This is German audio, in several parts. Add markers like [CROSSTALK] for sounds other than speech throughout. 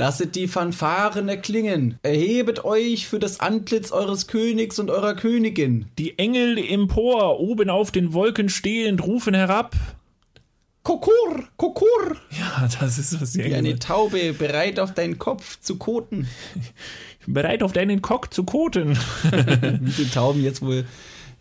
Lasset die Fanfaren erklingen. Erhebet euch für das Antlitz eures Königs und eurer Königin. Die Engel empor, oben auf den Wolken stehend, rufen herab. Kokur, Kokur. Ja, das ist was die Wie Engel eine Taube, bereit auf deinen Kopf zu koten. [LAUGHS] Bereit auf deinen Kock zu koten. [LAUGHS] Wie viele Tauben jetzt wohl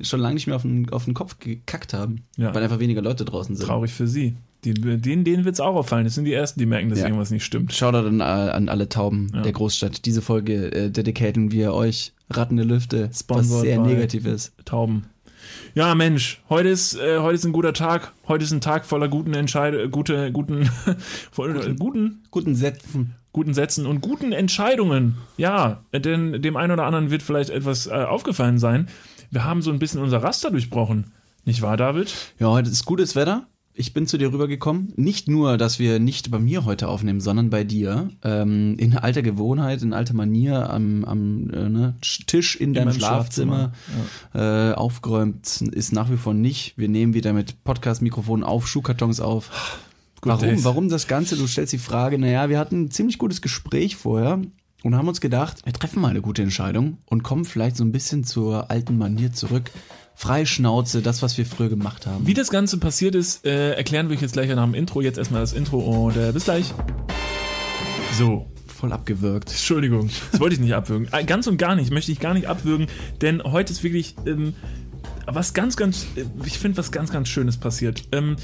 schon lange nicht mehr auf den, auf den Kopf gekackt haben. Ja. Weil einfach weniger Leute draußen sind. Traurig für sie. Die, denen denen wird es auch auffallen. Das sind die Ersten, die merken, dass Ja. irgendwas nicht stimmt. Shoutout an, an alle Tauben Ja. der Großstadt. Diese Folge äh, dedicaten wir euch, Rattende Lüfte, was Sponsored sehr by- negativ ist. Tauben. Ja, Mensch, heute ist, äh, heute ist ein guter Tag. Heute ist ein Tag voller guten Entscheidungen, gute, guten, [LAUGHS] voll, guten, Guten Sätzen. guten Sätzen und guten Entscheidungen. Ja, denn dem einen oder anderen wird vielleicht etwas äh, aufgefallen sein. Wir haben so ein bisschen unser Raster durchbrochen. Nicht wahr, David? Ja, heute ist gutes Wetter. Ich bin zu dir rübergekommen. Nicht nur, dass wir nicht bei mir heute aufnehmen, sondern bei dir. Ähm, in alter Gewohnheit, in alter Manier am, am äh, ne, Tisch in deinem meinem Schlafzimmer, Äh, aufgeräumt ist nach wie vor nicht. Wir nehmen wieder mit Podcast-Mikrofonen auf, Schuhkartons auf. Warum? Days. Warum das Ganze? Du stellst die Frage, naja, wir hatten ein ziemlich gutes Gespräch vorher und haben uns gedacht, wir treffen mal eine gute Entscheidung und kommen vielleicht so ein bisschen zur alten Manier zurück. Freischnauze, das, was wir früher gemacht haben. Wie das Ganze passiert ist, äh, erklären wir euch jetzt gleich nach dem Intro. Jetzt erstmal das Intro und äh, bis gleich. So, Voll abgewürgt. Entschuldigung, das wollte ich nicht abwürgen. Äh, Ganz und gar nicht, möchte ich gar nicht abwürgen, denn heute ist wirklich ähm, was ganz, ganz, äh, ich finde, was ganz, ganz Schönes passiert. Ähm,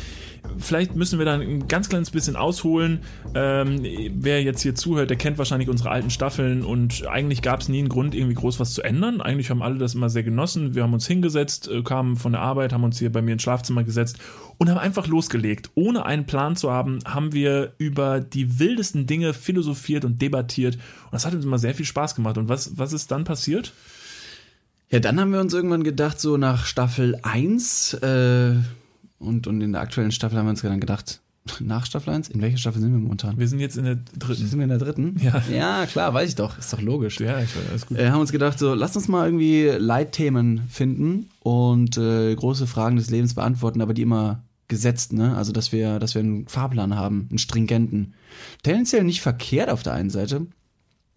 vielleicht müssen wir da ein ganz kleines bisschen ausholen. Ähm, wer jetzt hier zuhört, der kennt wahrscheinlich unsere alten Staffeln und eigentlich gab es nie einen Grund, irgendwie groß was zu ändern. Eigentlich haben alle das immer sehr genossen. Wir haben uns hingesetzt, äh, kamen von der Arbeit, haben uns hier bei mir ins Schlafzimmer gesetzt und haben einfach losgelegt. Ohne einen Plan zu haben, haben wir über die wildesten Dinge philosophiert und debattiert. Und das hat uns immer sehr viel Spaß gemacht. Und was, was ist dann passiert? Ja, dann haben wir uns irgendwann gedacht, so nach Staffel 1 äh, und, und in der aktuellen Staffel haben wir uns dann gedacht, nach Staffel 1? In welcher Staffel sind wir momentan? Wir sind jetzt in der dritten. Sind wir in der dritten? Ja. Ja, klar, weiß ich doch. Ist doch logisch. Ja, ich weiß, alles gut. äh, haben uns gedacht, so, lasst uns mal irgendwie Leitthemen finden und äh, große Fragen des Lebens beantworten, aber die immer gesetzt, ne? Also, dass wir, dass wir einen Fahrplan haben, einen stringenten. Tendenziell nicht verkehrt auf der einen Seite.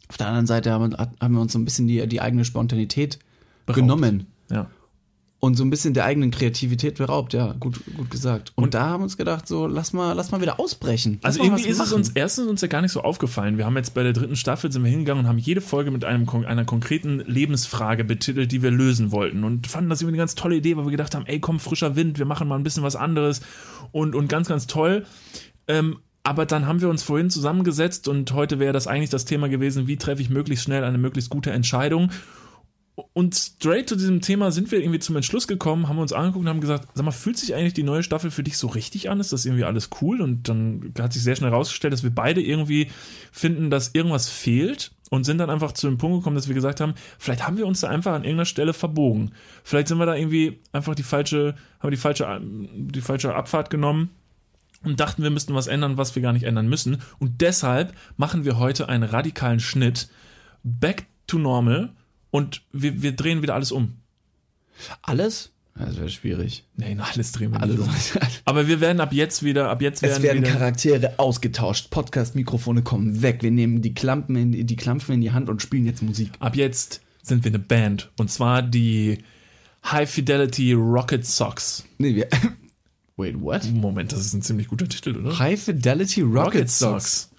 Auf der anderen Seite haben, wir- haben wir uns so ein bisschen die, die eigene Spontanität Beraubt. genommen Ja. und so ein bisschen der eigenen Kreativität beraubt, ja, gut, gut gesagt. Und, da haben wir uns gedacht, so, lass mal, lass mal wieder ausbrechen. Lass Also irgendwie ist es uns erstens uns ja gar nicht so aufgefallen. Wir haben jetzt bei der dritten Staffel sind wir hingegangen und haben jede Folge mit einem, einer konkreten Lebensfrage betitelt, die wir lösen wollten und fanden das irgendwie eine ganz tolle Idee, weil wir gedacht haben, ey, komm, frischer Wind, wir machen mal ein bisschen was anderes und, und ganz, ganz toll. Ähm, aber dann haben wir uns vorhin zusammengesetzt und heute wäre das eigentlich das Thema gewesen, wie treffe ich möglichst schnell eine möglichst gute Entscheidung. Und straight zu diesem Thema sind wir irgendwie zum Entschluss gekommen, haben uns angeguckt und haben gesagt, sag mal, fühlt sich eigentlich die neue Staffel für dich so richtig an? Ist das irgendwie alles cool? Und dann hat sich sehr schnell herausgestellt, dass wir beide irgendwie finden, dass irgendwas fehlt und sind dann einfach zu dem Punkt gekommen, dass wir gesagt haben, vielleicht haben wir uns da einfach an irgendeiner Stelle verbogen. Vielleicht sind wir da irgendwie einfach die falsche, haben die falsche, die falsche Abfahrt genommen und dachten, wir müssten was ändern, was wir gar nicht ändern müssen. Und deshalb machen wir heute einen radikalen Schnitt back to normal und wir, wir drehen wieder alles um. Alles? Das wäre schwierig. Nee, na, alles drehen wir Alles. um. [LAUGHS] Aber wir werden ab jetzt wieder, ab jetzt Es werden, werden wieder, Charaktere ausgetauscht. Podcast-Mikrofone kommen weg. Wir nehmen die Klampen in die, Klampfen in die Hand und spielen jetzt Musik. ab jetzt sind wir eine Band. Und zwar die High Fidelity Rocket Socks. Nee, wir. [LAUGHS] Wait, what? Moment, das ist ein ziemlich guter Titel, oder? High Fidelity Rocket, Socks.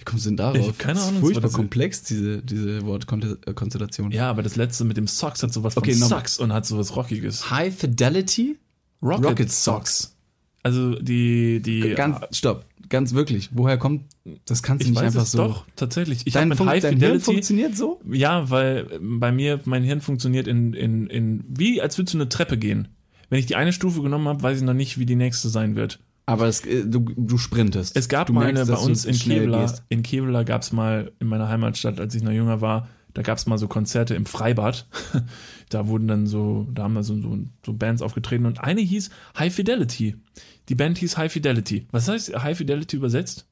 Wie kommst du denn darauf? Ich hab keine Das ist Ahnung, Furchtbar das komplex, diese, diese Wortkonstellation. Ja, aber das letzte mit dem Socks hat sowas Okay, von. Socks und hat sowas Rockiges. High Fidelity? Rocket, Rocket Socks. Also die, die Ganz, stopp, ganz wirklich. Woher kommt, das kannst du ich nicht weiß einfach es so. doch, tatsächlich. Ich Dein, habe Fun High dein Hirn Fidelity funktioniert so? Ja, weil bei mir mein Hirn funktioniert in, in, in wie als würdest du eine Treppe gehen. Wenn ich die eine Stufe genommen habe, weiß ich noch nicht, wie die nächste sein wird. Aber es, äh, du, du sprintest. Es gab du mal merkst, eine bei uns in Kevela. gehst. In Kevela gab es mal in meiner Heimatstadt, als ich noch jünger war, da gab es mal so Konzerte im Freibad. [LAUGHS] da wurden dann so, da haben da so, so, so Bands aufgetreten und eine hieß High Fidelity. Die Band hieß High Fidelity. Was heißt High Fidelity übersetzt?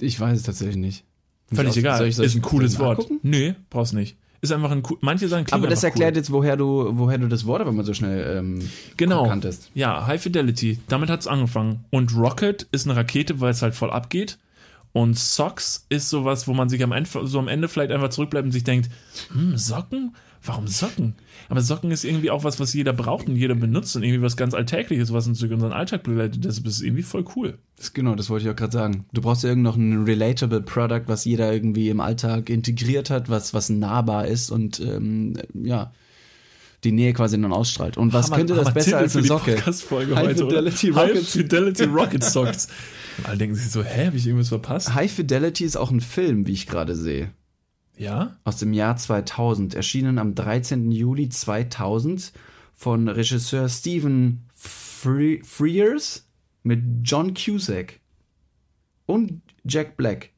Ich weiß es tatsächlich nicht. Völlig egal. soll ich- soll ich- ist ein cooles Wort. nachgucken? Nee, brauchst nicht. Ist einfach ein cool. Manche sagen, klingt Aber das erklärt cool. jetzt, woher du, woher du das Wort aber mal so schnell ähm, genau. kanntest. Ja, High Fidelity. Damit hat es angefangen. Und Rocket ist eine Rakete, weil es halt voll abgeht. Und Socks ist sowas, wo man sich am Ende, so am Ende vielleicht einfach zurückbleibt und sich denkt, hm, Socken? Warum Socken? Aber Socken ist irgendwie auch was, was jeder braucht und jeder benutzt und irgendwie was ganz Alltägliches, was uns durch unseren Alltag begleitet. Das ist irgendwie voll cool. Das, genau, das wollte ich auch gerade sagen. Du brauchst ja irgend noch ein relatable Product, was jeder irgendwie im Alltag integriert hat, was, was nahbar ist und ähm, ja, die Nähe quasi dann ausstrahlt. Und was Hammer- könnte das Hammer besser Titel als eine Socke? High heute, oder? Fidelity High Rocket- Fidelity [LAUGHS] Rocket Socks. Alle denken sich so, hä, habe ich irgendwas verpasst? High Fidelity ist auch ein Film, wie ich gerade sehe. Ja? Aus dem Jahr 2000. Erschienen am 13. Juli 2000 von Regisseur Stephen Fre Frears mit John Cusack und Jack Black.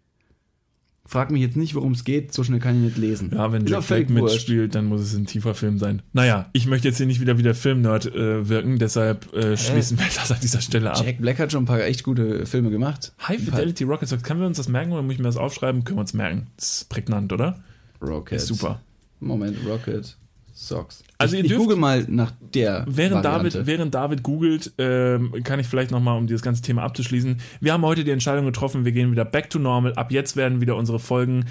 Frag mich jetzt nicht, worum es geht, so schnell kann ich nicht lesen. Ja, wenn Ist Jack Black mitspielt, dann muss es ein tiefer Film sein. Naja, ich möchte jetzt hier nicht wieder wie der Filmnerd äh, wirken, deshalb äh, schließen wir das an dieser Stelle ab. Jack Black hat schon ein paar echt gute Filme gemacht. High Fidelity Rocket Socks, können wir uns das merken oder muss ich mir das aufschreiben? Können wir uns merken. Das ist prägnant, oder? Rocket. Ist super. Moment, Rocket Socks. Also ich, ihr ich dürft- google mal nach der Während Variante. David, während David googelt, ähm, kann ich vielleicht nochmal, um dieses ganze Thema abzuschließen. Wir haben heute die Entscheidung getroffen, wir gehen wieder back to normal. Ab jetzt werden wieder unsere Folgen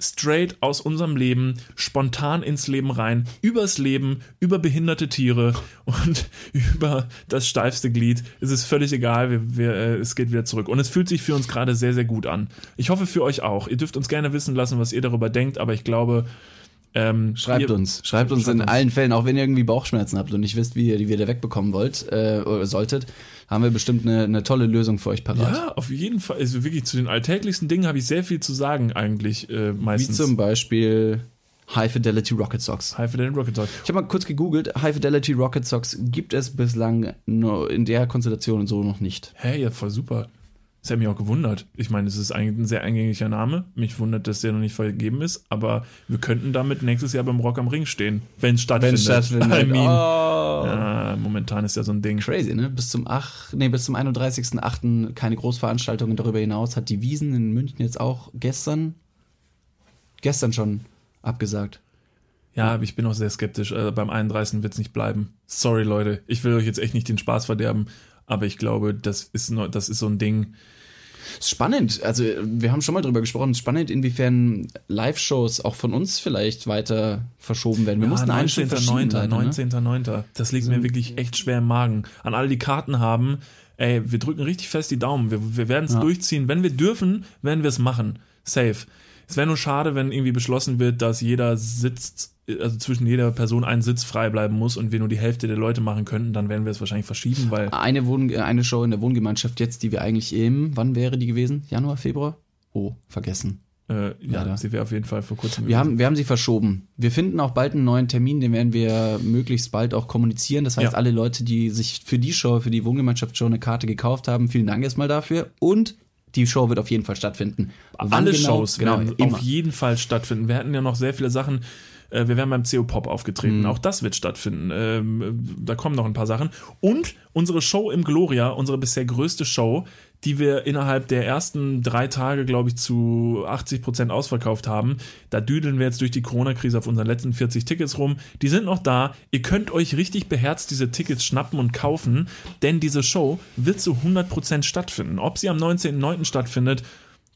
straight aus unserem Leben, spontan ins Leben rein, übers Leben, über behinderte Tiere und [LAUGHS] über das steifste Glied. Es ist völlig egal, wir, wir, äh, es geht wieder zurück. Und es fühlt sich für uns gerade sehr, sehr gut an. Ich hoffe für euch auch. Ihr dürft uns gerne wissen lassen, was ihr darüber denkt, aber ich glaube, ähm, Schreibt ihr, uns, schreibt uns in uns. allen Fällen, auch wenn ihr irgendwie Bauchschmerzen habt und nicht wisst, wie ihr die wieder wegbekommen wollt äh, oder solltet, haben wir bestimmt eine, eine tolle Lösung für euch parat. Ja, auf jeden Fall. Also wirklich zu den alltäglichsten Dingen habe ich sehr viel zu sagen eigentlich äh, Wie meistens. zum Beispiel High Fidelity Rocket Socks. High Fidelity Rocket Talk. Ich habe mal kurz gegoogelt, High Fidelity Rocket Socks gibt es bislang nur in der Konstellation und so noch nicht. Hä, ja, voll super. Das hat mich auch gewundert. Ich meine, es ist eigentlich ein sehr eingänglicher Name. Mich wundert, dass der noch nicht vergeben ist, aber wir könnten damit nächstes Jahr beim Rock am Ring stehen, wenn es stattfindet. [LAUGHS] I mean, oh. ja, momentan ist ja so ein Ding. Crazy, ne? Bis zum 8, nee, bis zum 31.8. keine Großveranstaltungen darüber hinaus. Hat die Wiesen in München jetzt auch gestern, gestern schon abgesagt. Ja, aber ich bin auch sehr skeptisch. Also beim 31. wird es nicht bleiben. Sorry, Leute. Ich will euch jetzt echt nicht den Spaß verderben, aber ich glaube, das ist, noch, das ist so ein Ding. Ist spannend. Also, wir haben schon mal drüber gesprochen. Spannend, inwiefern Live-Shows auch von uns vielleicht weiter verschoben werden. Wir mussten einen schon verschieben, 19.9. leider, ne? 19.9. Das liegt mir wirklich echt schwer im Magen. An alle, die Karten haben, ey, wir drücken richtig fest die Daumen. Wir, wir werden es Ja. durchziehen. Wenn wir dürfen, werden wir es machen. Safe. Es wäre nur schade, wenn irgendwie beschlossen wird, dass jeder sitzt, also zwischen jeder Person ein Sitz frei bleiben muss und wir nur die Hälfte der Leute machen könnten, dann werden wir es wahrscheinlich verschieben, weil Eine, Wohn äh, eine Show in der Wohngemeinschaft jetzt, die wir eigentlich im, wann wäre die gewesen? Januar, Februar? Oh, vergessen. äh, ja, Leider. sie wäre auf jeden Fall vor kurzem. Wir haben, wir haben sie verschoben. Wir finden auch bald einen neuen Termin, den werden wir möglichst bald auch kommunizieren. Das heißt, Ja. alle Leute, die sich für die Show, für die Wohngemeinschaftsshow eine Karte gekauft haben, vielen Dank erstmal dafür. Und die Show wird auf jeden Fall stattfinden. Wann alle genau? Shows genau, werden immer. auf jeden Fall stattfinden. Wir hatten ja noch sehr viele Sachen. Äh, Wir werden beim CO Pop aufgetreten. Mhm. Auch das wird stattfinden. Ähm, Da kommen noch ein paar Sachen. Und unsere Show im Gloria, unsere bisher größte Show, die wir innerhalb der ersten drei Tage, glaube ich, zu 80 Prozent ausverkauft haben. Da düdeln wir jetzt durch die Corona-Krise auf unseren letzten 40 Tickets rum. Die sind noch da. Ihr könnt euch richtig beherzt diese Tickets schnappen und kaufen, denn diese Show wird zu 100 Prozent stattfinden. Ob sie am 19.09. stattfindet,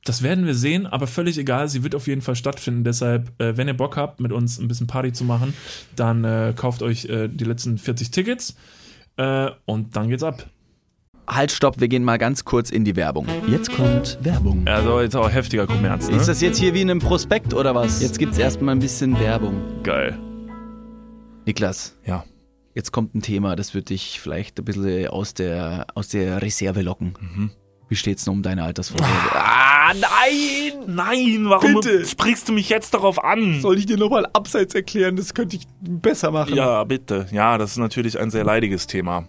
das werden wir sehen, aber völlig egal. Sie wird auf jeden Fall stattfinden. Deshalb, äh, wenn ihr Bock habt, mit uns ein bisschen Party zu machen, dann äh, kauft euch äh, die letzten 40 Tickets äh, und dann geht's ab. Halt, stopp, wir gehen mal ganz kurz in die Werbung. Jetzt kommt Werbung. Also jetzt auch heftiger Kommerz, ne? Ist das jetzt hier wie in einem Prospekt oder was? Jetzt gibt's erstmal ein bisschen Werbung. geil? Niklas, Ja. jetzt kommt ein Thema, das wird dich vielleicht ein bisschen aus der, aus der Reserve locken. Mhm. Wie steht's denn um deine Altersvorsorge? Ah, nein! Nein, warum Bitte. sprichst du mich jetzt darauf an? Soll ich dir nochmal abseits erklären? Das könnte ich besser machen. Ja, bitte. Ja, das ist natürlich ein sehr leidiges Thema.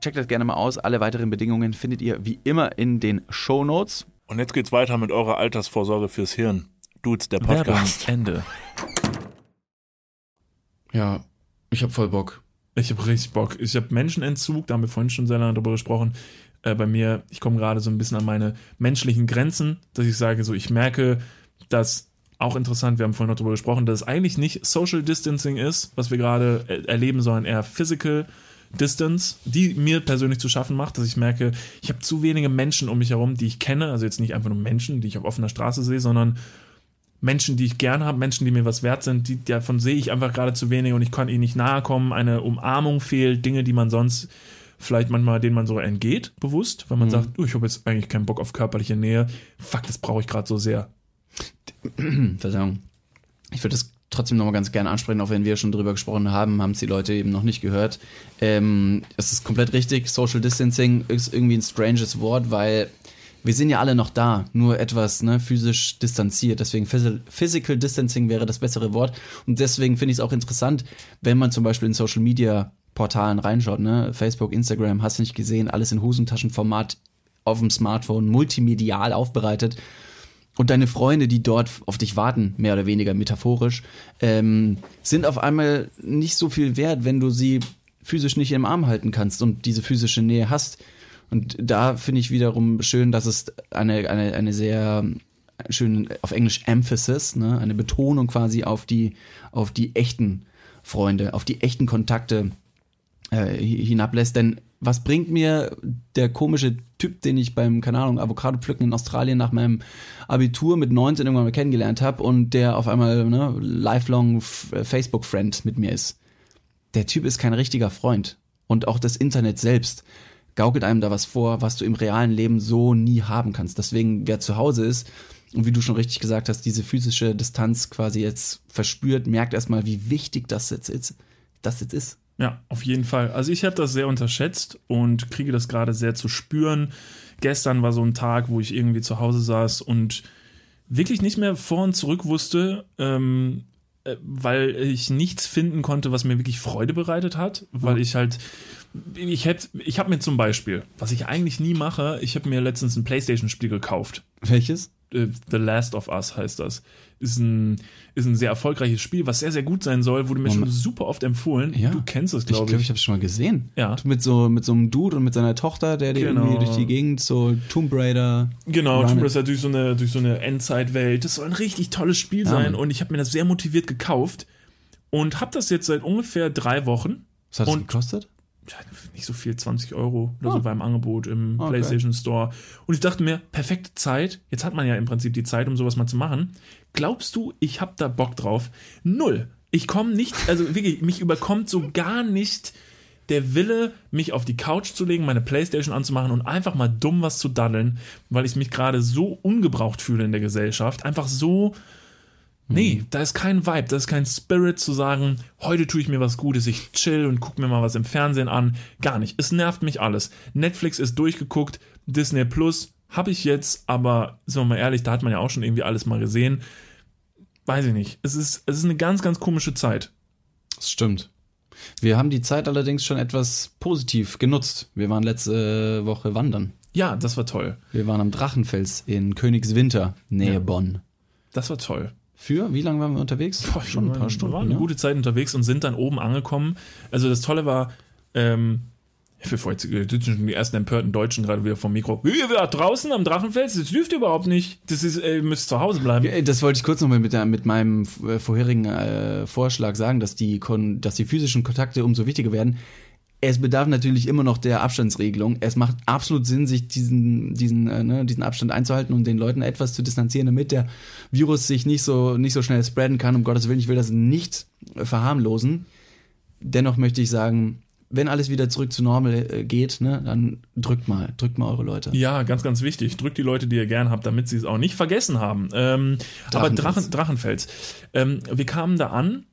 Checkt das gerne mal aus. Alle weiteren Bedingungen findet ihr wie immer in den Show Notes. Und jetzt geht's weiter mit eurer Altersvorsorge fürs Hirn. Dudes, der Werbung, Podcast. Ende. Ja, ich hab voll Bock. Ich habe richtig Bock. Ich habe Menschenentzug, da haben wir vorhin schon sehr lange drüber gesprochen. Äh, bei mir, ich komme gerade so ein bisschen an meine menschlichen Grenzen, dass ich sage, so ich merke, dass auch interessant, wir haben vorhin noch drüber gesprochen, dass es eigentlich nicht Social Distancing ist, was wir gerade äh, erleben, sondern eher Physical Distance, die mir persönlich zu schaffen macht, dass ich merke, ich habe zu wenige Menschen um mich herum, die ich kenne, also jetzt nicht einfach nur Menschen, die ich auf offener Straße sehe, sondern Menschen, die ich gern habe, Menschen, die mir was wert sind, die, davon sehe ich einfach gerade zu wenig und ich kann ihnen nicht nahe kommen. Eine Umarmung fehlt, Dinge, die man sonst vielleicht manchmal, denen man so entgeht, bewusst, weil man sagt, du, ich habe jetzt eigentlich keinen Bock auf körperliche Nähe. Fuck, das brauche ich gerade so sehr. Verzeihung. Ich würde das trotzdem nochmal ganz gerne ansprechen, auch wenn wir schon drüber gesprochen haben, haben es die Leute eben noch nicht gehört. Ähm, es ist komplett richtig. Social Distancing ist irgendwie ein stranges Wort, weil wir sind ja alle noch da, nur etwas ne, physisch distanziert. Deswegen Phys- Physical Distancing wäre das bessere Wort. Und deswegen finde ich es auch interessant, wenn man zum Beispiel in Social Media Portalen reinschaut, ne? Facebook, Instagram, hast du nicht gesehen, alles in Hosentaschenformat auf dem Smartphone, multimedial aufbereitet. Und deine Freunde, die dort auf dich warten, mehr oder weniger metaphorisch, ähm, sind auf einmal nicht so viel wert, wenn du sie physisch nicht im Arm halten kannst und diese physische Nähe hast. Und da finde ich wiederum schön, dass es eine, eine, eine sehr schön auf Englisch Emphasis, ne, eine Betonung quasi auf die, auf die echten Freunde, auf die echten Kontakte äh, hi- hinablässt. Denn was bringt mir der komische Typ, den ich beim, keine Ahnung, Avocado pflücken in Australien nach meinem Abitur mit 19 irgendwann mal kennengelernt habe und der auf einmal ne, lifelong F- Facebook-Friend mit mir ist. Der Typ ist kein richtiger Freund. Und auch das Internet selbst gaukelt einem da was vor, was du im realen Leben so nie haben kannst. Deswegen, wer zu Hause ist und wie du schon richtig gesagt hast, diese physische Distanz quasi jetzt verspürt, merkt erstmal, wie wichtig das jetzt ist. Das jetzt ist. Ja, auf jeden Fall. Also ich habe das sehr unterschätzt und kriege das gerade sehr zu spüren. Gestern war so ein Tag, wo ich irgendwie zu Hause saß und wirklich nicht mehr vor und zurück wusste, ähm, äh, weil ich nichts finden konnte, was mir wirklich Freude bereitet hat, weil ich halt ich hätte ich habe mir zum Beispiel, was ich eigentlich nie mache, ich habe mir letztens ein PlayStation-Spiel gekauft. Welches? Äh, The Last of Us heißt das. Ist ein, ist ein sehr erfolgreiches Spiel, was sehr, sehr gut sein soll. Wurde mir schon super oft empfohlen. Ja. Du kennst es, Ich glaube glaube, ich. ich habe es schon mal gesehen. Ja. Mit so, mit so einem Dude und mit seiner Tochter, der Genau. irgendwie durch die Gegend so Tomb Raider. Genau, Tomb. Raider durch so eine, durch so eine Endzeitwelt. Das soll ein richtig tolles Spiel Ja, sein und ich habe mir das sehr motiviert gekauft und habe das jetzt seit ungefähr drei Wochen Was hat Und- gekostet? Nicht so viel, 20 Euro oder so Ah. beim Angebot im Okay. PlayStation Store. Und ich dachte mir, perfekte Zeit. Jetzt hat man ja im Prinzip die Zeit, um sowas mal zu machen. Glaubst du, ich habe da Bock drauf? Null. Ich komme nicht, also wirklich, mich überkommt so gar nicht der Wille, mich auf die Couch zu legen, meine Playstation anzumachen und einfach mal dumm was zu daddeln, weil ich mich gerade so ungebraucht fühle in der Gesellschaft. Einfach so, nee, da ist kein Vibe, da ist kein Spirit zu sagen, heute tue ich mir was Gutes, ich chill und gucke mir mal was im Fernsehen an. Gar nicht. Es nervt mich alles. Netflix ist durchgeguckt, Disney Plus habe ich jetzt, aber sind wir mal ehrlich, da hat man ja auch schon irgendwie alles mal gesehen. Weiß ich nicht. Es ist, es ist eine ganz, ganz komische Zeit. Das stimmt. Wir haben die Zeit allerdings schon etwas positiv genutzt. Wir waren letzte Woche wandern. Ja, das war toll. Wir waren am Drachenfels in Königswinter, Nähe Ja. Bonn. Das war toll. Für, wie lange waren wir unterwegs? schon ein paar Stunden. Wir waren eine ne? gute Zeit unterwegs und sind dann oben angekommen. Also das Tolle war, ähm, jetzt äh, sitzen schon die ersten empörten Deutschen gerade wieder vom Mikro. Wie, ihr wart draußen am Drachenfels? Das dürft ihr überhaupt nicht. Das ist, äh, ihr müsst zu Hause bleiben. Ja, Das wollte ich kurz noch mal mit, der, mit meinem äh, vorherigen äh, Vorschlag sagen, dass die, dass die physischen Kontakte umso wichtiger werden. Es bedarf natürlich immer noch der Abstandsregelung. Es macht absolut Sinn, sich diesen, diesen, äh, ne, diesen Abstand einzuhalten und den Leuten etwas zu distanzieren, damit der Virus sich nicht so, nicht so schnell spreaden kann. Um Gottes Willen, ich will das nicht verharmlosen. Dennoch möchte ich sagen, wenn alles wieder zurück zu normal äh, geht, ne, dann drückt mal, drückt mal eure Leute. Ja, ganz, ganz wichtig. Drückt die Leute, die ihr gern habt, damit sie es auch nicht vergessen haben. Ähm, aber Drachenfels. Drachen, Drachenfels. Ähm, wir kamen da an,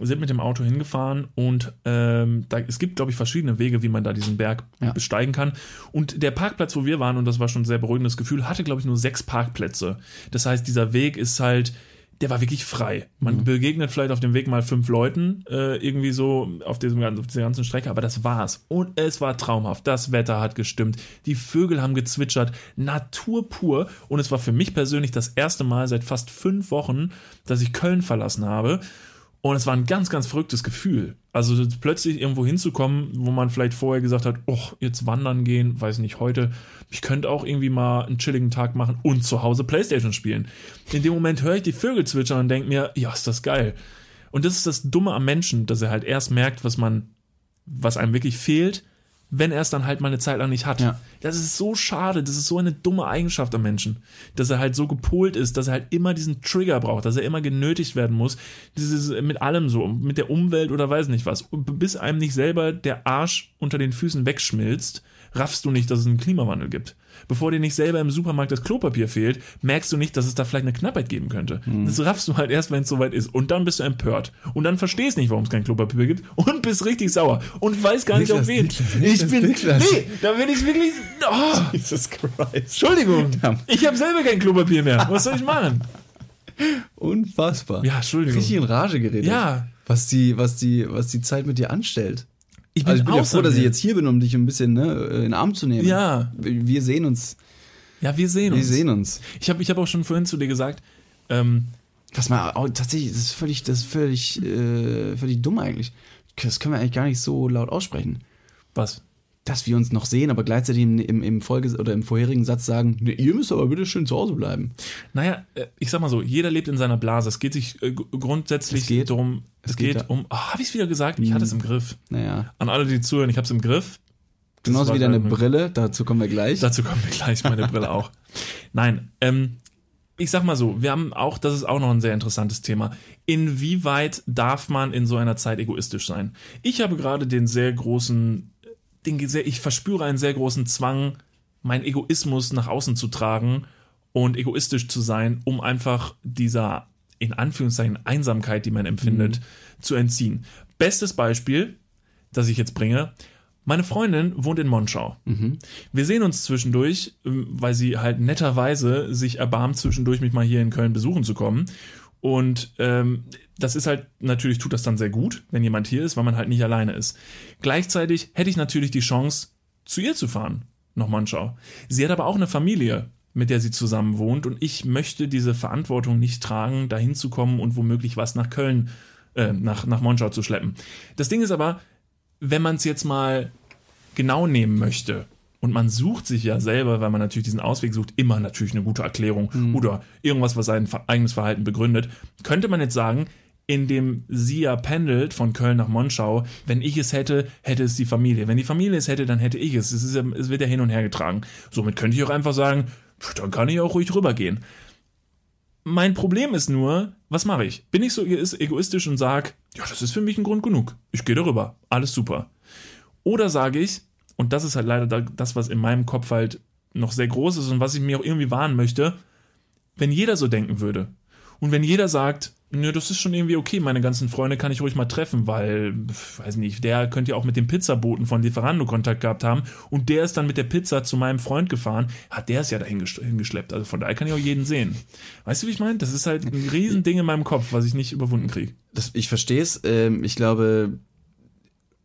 sind mit dem Auto hingefahren und ähm, da, es gibt, glaube ich, verschiedene Wege, wie man da diesen Berg Ja. besteigen kann. Und der Parkplatz, wo wir waren, und das war schon ein sehr beruhigendes Gefühl, hatte, glaube ich, nur sechs Parkplätze. Das heißt, dieser Weg ist halt, der war wirklich frei. Man begegnet vielleicht auf dem Weg mal fünf Leuten, äh, irgendwie so auf, diesem, auf dieser ganzen Strecke, aber das war's. Und es war traumhaft. Das Wetter hat gestimmt. Die Vögel haben gezwitschert. Natur pur. Und es war für mich persönlich das erste Mal seit fast fünf Wochen, dass ich Köln verlassen habe. Und es war ein ganz, ganz verrücktes Gefühl. Also plötzlich irgendwo hinzukommen, wo man vielleicht vorher gesagt hat, oh, jetzt wandern gehen, weiß nicht, heute, ich könnte auch irgendwie mal einen chilligen Tag machen und zu Hause Playstation spielen. In dem Moment höre ich die Vögel zwitschern und denke mir, ja, ist das geil. Und das ist das Dumme am Menschen, dass er halt erst merkt, was man, was einem wirklich fehlt, wenn er es dann halt mal eine Zeit lang nicht hat. Ja. Das ist so schade, das ist so eine dumme Eigenschaft am Menschen, dass er halt so gepolt ist, dass er halt immer diesen Trigger braucht, dass er immer genötigt werden muss. Dieses mit allem so, mit der Umwelt oder weiß nicht was. Bis einem nicht selber der Arsch unter den Füßen wegschmilzt, raffst du nicht, dass es einen Klimawandel gibt. Bevor dir nicht selber im Supermarkt das Klopapier fehlt, merkst du nicht, dass es da vielleicht eine Knappheit geben könnte. Das raffst du halt erst, wenn es soweit ist. Und dann bist du empört. Und dann verstehst nicht, warum es kein Klopapier gibt. Und bist richtig sauer. Und weißt gar nicht, Niklas, auf wen. Niklas, ich bin. Niklas. Nee, da bin ich wirklich. Oh, [LAUGHS] Jesus Christ. Entschuldigung. Ich habe selber kein Klopapier mehr. Was soll ich machen? [LAUGHS] Unfassbar. Ja, Entschuldigung. Richtig in Rage geredet. Ja. Was die, was die, was die Zeit mit dir anstellt. Ich bin, Also ich bin ja froh, dass ich jetzt hier bin, um dich ein bisschen ne, in den Arm zu nehmen. Ja. Wir sehen uns. Ja, wir sehen Wir uns. sehen uns. Ich habe ich hab auch schon vorhin zu dir gesagt, ähm, Was mal auch, tatsächlich, das ist völlig, das ist völlig, äh, völlig dumm eigentlich. Das können wir eigentlich gar nicht so laut aussprechen. was? Dass wir uns noch sehen, aber gleichzeitig im, im, im Folge oder im vorherigen Satz sagen, ne, ihr müsst aber bitte schön zu Hause bleiben. Naja, äh, ich sag mal so, jeder lebt in seiner Blase. Es geht sich äh, grundsätzlich Es geht. darum, es, Es geht, geht um, oh, habe ich es wieder gesagt? Ich hatte es im Griff. Naja. An alle, die zuhören, ich habe es im Griff. Das Genauso wie deine eine- Brille, dazu kommen wir gleich. Dazu kommen wir gleich, meine Brille auch. [LAUGHS] Nein, ähm, ich sag mal so, wir haben auch, das ist auch noch ein sehr interessantes Thema. Inwieweit darf man in so einer Zeit egoistisch sein? Ich habe gerade den sehr großen, den ich verspüre einen sehr großen Zwang, meinen Egoismus nach außen zu tragen und egoistisch zu sein, um einfach dieser, in Anführungszeichen, Einsamkeit, die man empfindet, zu entziehen. Bestes Beispiel, das ich jetzt bringe, meine Freundin wohnt in Monschau. Wir sehen uns zwischendurch, ähm, weil sie halt netterweise sich erbarmt, zwischendurch mich mal hier in Köln besuchen zu kommen. Und ähm, das ist halt, natürlich tut das dann sehr gut, wenn jemand hier ist, weil man halt nicht alleine ist. Gleichzeitig hätte ich natürlich die Chance, zu ihr zu fahren, nach Monschau. Sie hat aber auch eine Familie, mit der sie zusammen wohnt und ich möchte diese Verantwortung nicht tragen, dahin zu kommen und womöglich was nach Köln, äh, nach, nach Monschau zu schleppen. Das Ding ist aber, wenn man es jetzt mal genau nehmen möchte und man sucht sich ja selber, weil man natürlich diesen Ausweg sucht, immer natürlich eine gute Erklärung oder irgendwas, was sein eigenes Verhalten begründet, könnte man jetzt sagen, in dem sie ja pendelt von Köln nach Monschau. Wenn ich es hätte, hätte es die Familie. Wenn die Familie es hätte, dann hätte ich es. Es, ist es wird ja hin und her getragen. Somit könnte ich auch einfach sagen, dann kann ich auch ruhig rübergehen. Mein Problem ist nur, was mache ich? Bin ich so egoistisch und sage, ja, das ist für mich ein Grund genug. Ich gehe darüber. Alles super. Oder sage ich, und das ist halt leider da- das, was in meinem Kopf halt noch sehr groß ist und was ich mir auch irgendwie wahren möchte, wenn jeder so denken würde. Und wenn jeder sagt, nö, das ist schon irgendwie okay, meine ganzen Freunde kann ich ruhig mal treffen, weil, weiß nicht, der könnte ja auch mit dem Pizzaboten von Lieferando Kontakt gehabt haben und der ist dann mit der Pizza zu meinem Freund gefahren, hat der es ja dahin gesch- hingeschleppt. Also von daher kann ich auch jeden sehen. Weißt du, wie ich meine? Das ist halt ein Riesending in meinem Kopf, was ich nicht überwunden kriege. Ich verstehe es. Ähm, ich glaube,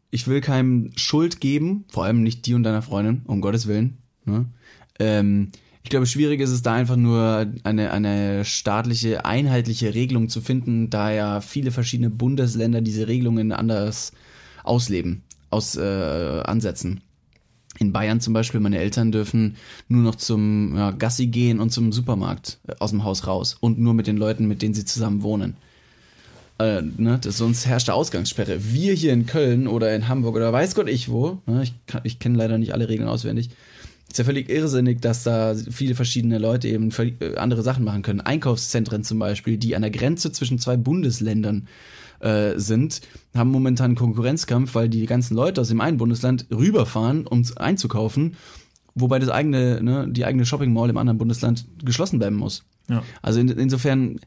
ich will keinem Schuld geben, vor allem nicht die und deiner Freundin, um Gottes Willen. Ne? Ähm, ich glaube, schwierig ist es da einfach nur eine, eine staatliche, einheitliche Regelung zu finden, da ja viele verschiedene Bundesländer diese Regelungen anders ausleben, aus äh, ansetzen. In Bayern zum Beispiel, meine Eltern dürfen nur noch zum ja, Gassi gehen und zum Supermarkt äh, aus dem Haus raus und nur mit den Leuten, mit denen sie zusammen wohnen. Äh, ne, das, sonst herrscht der Ausgangssperre. Wir hier in Köln oder in Hamburg oder weiß Gott ich wo, ne, ich, ich kenne leider nicht alle Regeln auswendig, ist ja völlig irrsinnig, dass da viele verschiedene Leute eben äh, andere Sachen machen können. Einkaufszentren zum Beispiel, die an der Grenze zwischen zwei Bundesländern äh, sind, haben momentan einen Konkurrenzkampf, weil die ganzen Leute aus dem einen Bundesland rüberfahren, um einzukaufen, wobei das eigene, ne, die eigene Shopping Mall im anderen Bundesland geschlossen bleiben muss. Ja. Also in, insofern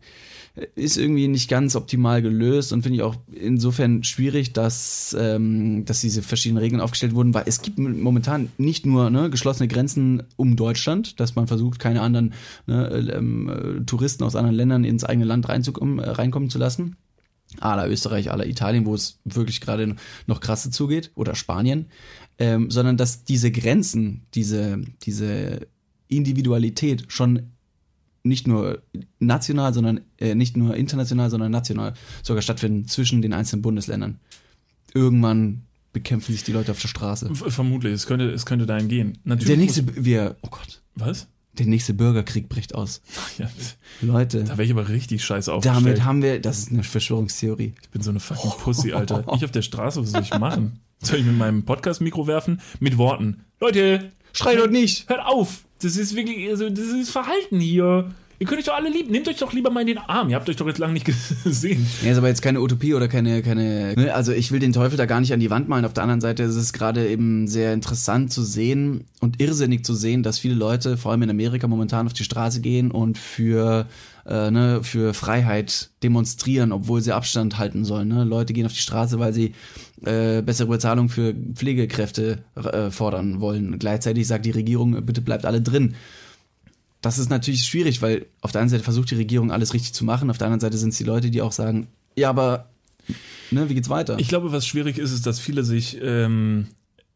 ist irgendwie nicht ganz optimal gelöst und finde ich auch insofern schwierig, dass, ähm, dass diese verschiedenen Regeln aufgestellt wurden, weil es gibt momentan nicht nur ne, geschlossene Grenzen um Deutschland, dass man versucht, keine anderen ne, ähm, äh, Touristen aus anderen Ländern ins eigene Land äh, reinkommen zu lassen. A la Österreich, a la Italien, wo es wirklich gerade noch krasser zugeht, oder Spanien, ähm, sondern dass diese Grenzen, diese, diese Individualität schon nicht nur national, sondern äh, nicht nur international, sondern national sogar stattfinden zwischen den einzelnen Bundesländern. Irgendwann bekämpfen sich die Leute auf der Straße. V- Vermutlich, es könnte, es könnte dahin gehen. Natürlich Der nächste, wir, oh Gott, was? der nächste Bürgerkrieg bricht aus. Ja, Leute, da wäre ich aber richtig scheiße aufgestellt. damit haben wir, das ist eine Verschwörungstheorie. Ich bin so eine fucking Pussy, Alter. [LAUGHS] Ich auf der Straße, was soll ich machen? Soll ich mit meinem Podcast-Mikro werfen? Mit Worten. Leute, Schrei doch nicht! hört auf! Das ist wirklich, also, das ist Verhalten hier. Ihr könnt euch doch alle lieben. Nehmt euch doch lieber mal in den Arm. Ihr habt euch doch jetzt lange nicht [LAUGHS] gesehen. Ja, ist aber jetzt keine Utopie oder keine, keine, ne, also ich will den Teufel da gar nicht an die Wand malen. Auf der anderen Seite ist es gerade eben sehr interessant zu sehen und irrsinnig zu sehen, dass viele Leute, vor allem in Amerika, momentan auf die Straße gehen und für, äh, ne, für Freiheit demonstrieren, obwohl sie Abstand halten sollen. Ne? Leute gehen auf die Straße, weil sie äh, bessere Bezahlung für Pflegekräfte äh, fordern wollen. Gleichzeitig sagt die Regierung, bitte bleibt alle drin das ist natürlich schwierig, weil auf der einen Seite versucht die Regierung alles richtig zu machen, auf der anderen Seite sind es die Leute, die auch sagen, ja, aber ne, wie geht's weiter? Ich glaube, was schwierig ist, ist, dass viele sich. Ähm,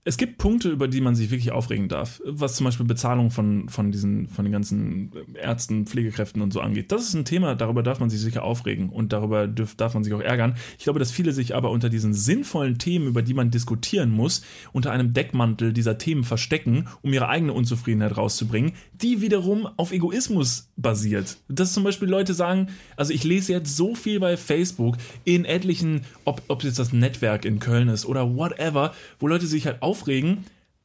es gibt Punkte, über die man sich wirklich aufregen darf. Was zum Beispiel Bezahlung von, von diesen, von den ganzen Ärzten, Pflegekräften und so angeht. Das ist ein Thema, darüber darf man sich sicher aufregen und darüber dürf, darf man sich auch ärgern. Ich glaube, dass viele sich aber unter diesen sinnvollen Themen, über die man diskutieren muss, unter einem Deckmantel dieser Themen verstecken, um ihre eigene Unzufriedenheit rauszubringen, die wiederum auf Egoismus basiert. Dass zum Beispiel Leute sagen, also ich lese jetzt so viel bei Facebook in etlichen, ob, ob jetzt das Netzwerk in Köln ist oder whatever, wo Leute sich halt aufregen,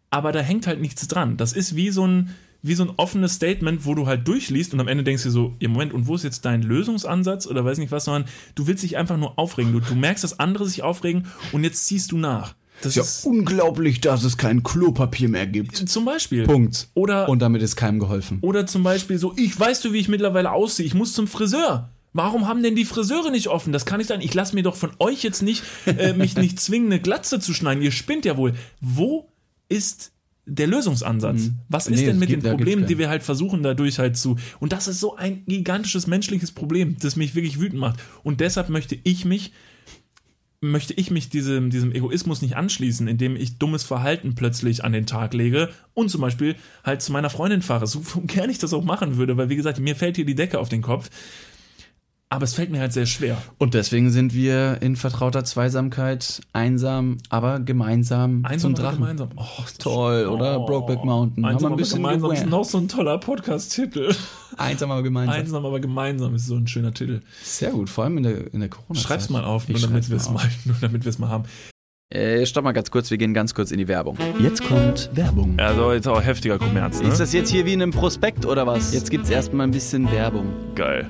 aber da hängt halt nichts dran. Das ist wie so ein, wie so ein offenes Statement, wo du halt durchliest und am Ende denkst du so, im Moment, und wo ist jetzt dein Lösungsansatz oder weiß nicht was, sondern du willst dich einfach nur aufregen. Du, du merkst, dass andere sich aufregen und jetzt ziehst du nach. Das ist ja unglaublich, dass es kein Klopapier mehr gibt. zum Beispiel. Punkt. Oder, Und damit ist keinem geholfen. oder zum Beispiel so, ich weißt du, wie ich mittlerweile aussehe, ich muss zum Friseur. Warum haben denn die Friseure nicht offen? Das kann nicht sein. Ich lasse mir doch von euch jetzt nicht, äh, mich [LAUGHS] nicht zwingen, eine Glatze zu schneiden. Ihr spinnt ja wohl. Wo ist der Lösungsansatz? Was ist Nee, denn mit gibt- den Problemen, die wir halt versuchen, dadurch halt zu. Und das ist so ein gigantisches menschliches Problem, das mich wirklich wütend macht. Und deshalb möchte ich mich möchte ich mich diesem, diesem Egoismus nicht anschließen, indem ich dummes Verhalten plötzlich an den Tag lege und zum Beispiel halt zu meiner Freundin fahre, so [LAUGHS] gern ich das auch machen würde, weil wie gesagt, mir fällt hier die Decke auf den Kopf. Aber es fällt mir halt sehr schwer. Und deswegen sind wir in vertrauter Zweisamkeit einsam, aber gemeinsam Einsam zum Drachen. gemeinsam. Oh, Toll, schön. oder? Oh. Brokeback Mountain. Einsam ein aber bisschen gemeinsam ist noch so ein toller Podcast-Titel. Einsam, aber gemeinsam. Einsam aber gemeinsam ist so ein schöner Titel. Sehr gut, vor allem in der, in der corona Schreib's mal auf, nur damit schreib's wir es mal mal, [LAUGHS] nur damit wir es mal haben. Äh, stopp mal ganz kurz, wir gehen ganz kurz in die Werbung. Jetzt kommt Werbung. Also jetzt auch heftiger Kommerz, ne? Ist das jetzt hier wie in einem Prospekt oder was? Jetzt gibt's erstmal ein bisschen Werbung. geil.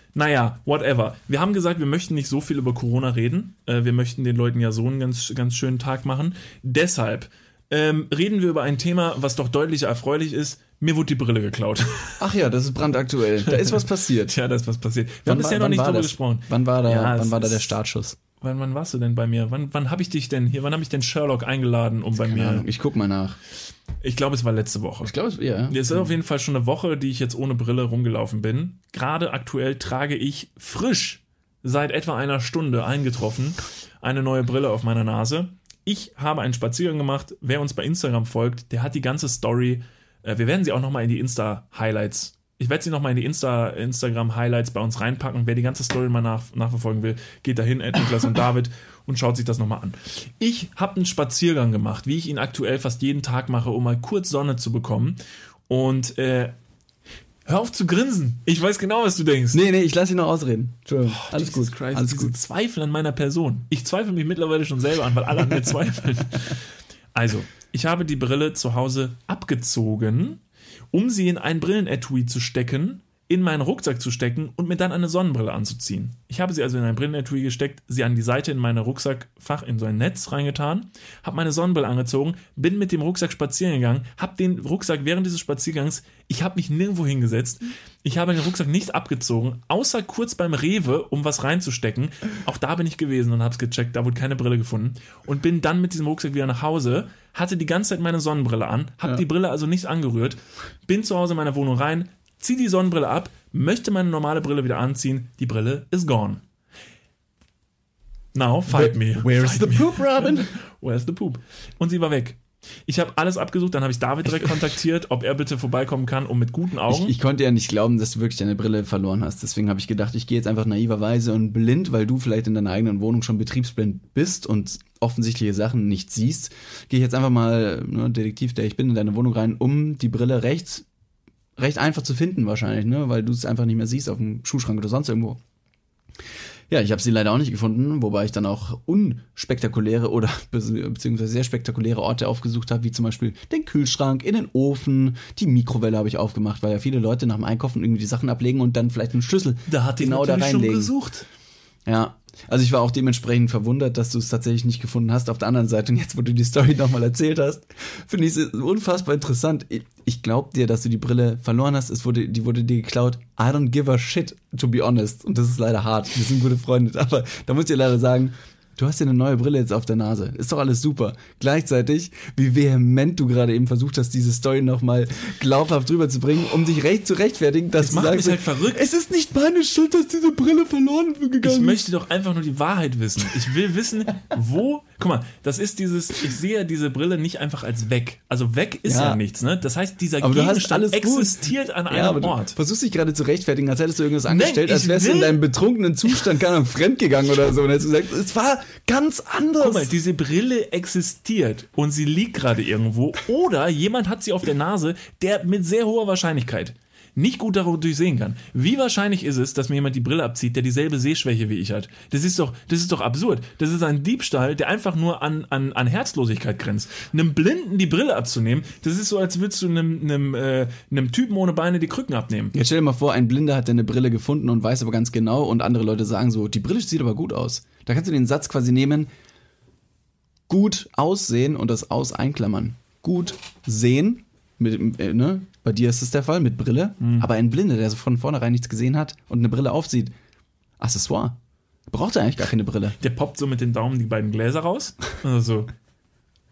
naja, whatever. Wir haben gesagt, wir möchten nicht so viel über Corona reden. Äh, wir möchten den Leuten ja so einen ganz, ganz schönen Tag machen. Deshalb ähm, reden wir über ein Thema, was doch deutlich erfreulich ist. Mir wurde die Brille geklaut. [LAUGHS] Ach ja, das ist brandaktuell. Da ist was passiert. [LAUGHS] Tja, da ist was passiert. Wir Wann haben bisher war- noch nicht drüber das? gesprochen. Wann war da, Ja, wann war da der Startschuss? Wann, wann warst du denn bei mir? Wann, wann habe ich dich denn hier? Wann habe ich denn Sherlock eingeladen, um bei Keine mir? Ahnung, ich guck mal nach. Ich glaube, es war letzte Woche. Ich glaube, es ja. Es ist auf jeden Fall schon eine Woche, die ich jetzt ohne Brille rumgelaufen bin. Gerade aktuell trage ich frisch seit etwa einer Stunde eingetroffen eine neue Brille auf meiner Nase. Ich habe einen Spaziergang gemacht. Wer uns bei Instagram folgt, der hat die ganze Story. Äh, wir werden sie auch nochmal in die Insta-Highlights. Ich werde sie nochmal in die Insta Instagram-Highlights bei uns reinpacken. Wer die ganze Story mal nach, nachverfolgen will, geht dahin, Ed Niklas und David, und schaut sich das nochmal an. Ich habe einen Spaziergang gemacht, wie ich ihn aktuell fast jeden Tag mache, um mal kurz Sonne zu bekommen. Und äh, hör auf zu grinsen. Ich weiß genau, was du denkst. Nee, nee, ich lasse ihn noch ausreden. Entschuldigung. alles Jesus gut. Christ, alles diese gut. Zweifel an meiner Person. Ich zweifle mich mittlerweile schon selber an, weil alle an mir [LAUGHS] zweifeln. Also, ich habe die Brille zu Hause abgezogen, um sie in ein Brillenetui zu stecken, in meinen Rucksack zu stecken und mir dann eine Sonnenbrille anzuziehen. Ich habe sie also in ein Brillenetui gesteckt, sie an die Seite in mein Rucksackfach in so ein Netz reingetan, habe meine Sonnenbrille angezogen, bin mit dem Rucksack spazieren gegangen, habe den Rucksack während dieses Spaziergangs, ich habe mich nirgendwo hingesetzt, ich habe den Rucksack nicht abgezogen, außer kurz beim Rewe, um was reinzustecken. Auch da bin ich gewesen und habe es gecheckt, da wurde keine Brille gefunden und bin dann mit diesem Rucksack wieder nach Hause, hatte die ganze Zeit meine Sonnenbrille an, habe die Brille also nicht angerührt, bin zu Hause in meiner Wohnung rein, zieh die Sonnenbrille ab, möchte meine normale Brille wieder anziehen, die Brille ist gone. Now, fight me. Where's Fight the me. poop, Robin? [LAUGHS] Where's the poop? Und sie war weg. Ich habe alles abgesucht, dann habe ich David direkt kontaktiert, ob er bitte vorbeikommen kann, um mit guten Augen. Ich, ich konnte ja nicht glauben, dass du wirklich deine Brille verloren hast. Deswegen habe ich gedacht, ich gehe jetzt einfach naiverweise und blind, weil du vielleicht in deiner eigenen Wohnung schon betriebsblind bist und offensichtliche Sachen nicht siehst. Gehe ich jetzt einfach mal, ne, Detektiv, der ich bin, in deine Wohnung rein, um die Brille recht, recht einfach zu finden wahrscheinlich, ne, weil du es einfach nicht mehr siehst auf dem Schuhschrank oder sonst irgendwo. Ja, ich habe sie leider auch nicht gefunden, wobei ich dann auch unspektakuläre oder [LAUGHS] be- beziehungsweise sehr spektakuläre Orte aufgesucht habe, wie zum Beispiel den Kühlschrank, in den Ofen, die Mikrowelle habe ich aufgemacht, weil ja viele Leute nach dem Einkaufen irgendwie die Sachen ablegen und dann vielleicht einen Schlüssel genau da reinlegen. gesucht. Ja, also ich war auch dementsprechend verwundert, dass du es tatsächlich nicht gefunden hast. Auf der anderen Seite, und jetzt, wo du die Story nochmal erzählt hast, finde ich es unfassbar interessant. Ich, ich glaube dir, dass du die Brille verloren hast. Es wurde, die wurde dir geklaut. I don't give a shit, to be honest. Und das ist leider hart. Wir sind gute Freunde. Aber da muss ich dir leider sagen, du hast ja eine neue Brille jetzt auf der Nase. Ist doch alles super. Gleichzeitig, wie vehement du gerade eben versucht hast, diese Story nochmal glaubhaft rüberzubringen, um dich recht zu rechtfertigen, dass Das du macht sagst, mich halt verrückt. es ist nicht meine Schuld, dass diese Brille verloren gegangen Ich ist. möchte doch einfach nur die Wahrheit wissen. Ich will wissen, wo. Guck mal, das ist dieses. Ich sehe ja diese Brille nicht einfach als weg. Also weg ist ja, Ja. nichts, ne? Das heißt, dieser Aber du Gegenstand alles gut. existiert an Ja, einem aber du Ort. versuchst dich gerade zu rechtfertigen, als hättest du irgendwas angestellt, ich als wärst du in deinem betrunkenen Zustand [LAUGHS] keine Ahnung, fremdgegangen oder so. Und hättest du gesagt, es war ganz anders. Guck mal, diese Brille existiert und sie liegt gerade irgendwo oder jemand hat sie auf der Nase, der mit sehr hoher Wahrscheinlichkeit nicht gut dadurch sehen kann. Wie wahrscheinlich ist es, dass mir jemand die Brille abzieht, der dieselbe Sehschwäche wie ich hat? Das ist doch, das ist doch absurd. Das ist ein Diebstahl, der einfach nur an, an, an Herzlosigkeit grenzt. Einem Blinden die Brille abzunehmen, das ist so, als würdest du einem, einem, äh, einem Typen ohne Beine die Krücken abnehmen. Jetzt stell dir mal vor, ein Blinder hat eine Brille gefunden und weiß aber ganz genau und andere Leute sagen so, die Brille sieht aber gut aus. Da kannst du den Satz quasi nehmen, gut aussehen und das aus einklammern. Gut sehen, mit, äh, ne? bei dir ist es der Fall, mit Brille, aber ein Blinder, der so von vornherein nichts gesehen hat und eine Brille aufsieht, Accessoire. Braucht er eigentlich gar keine Brille. Der poppt so mit den Daumen die beiden Gläser raus. Also so,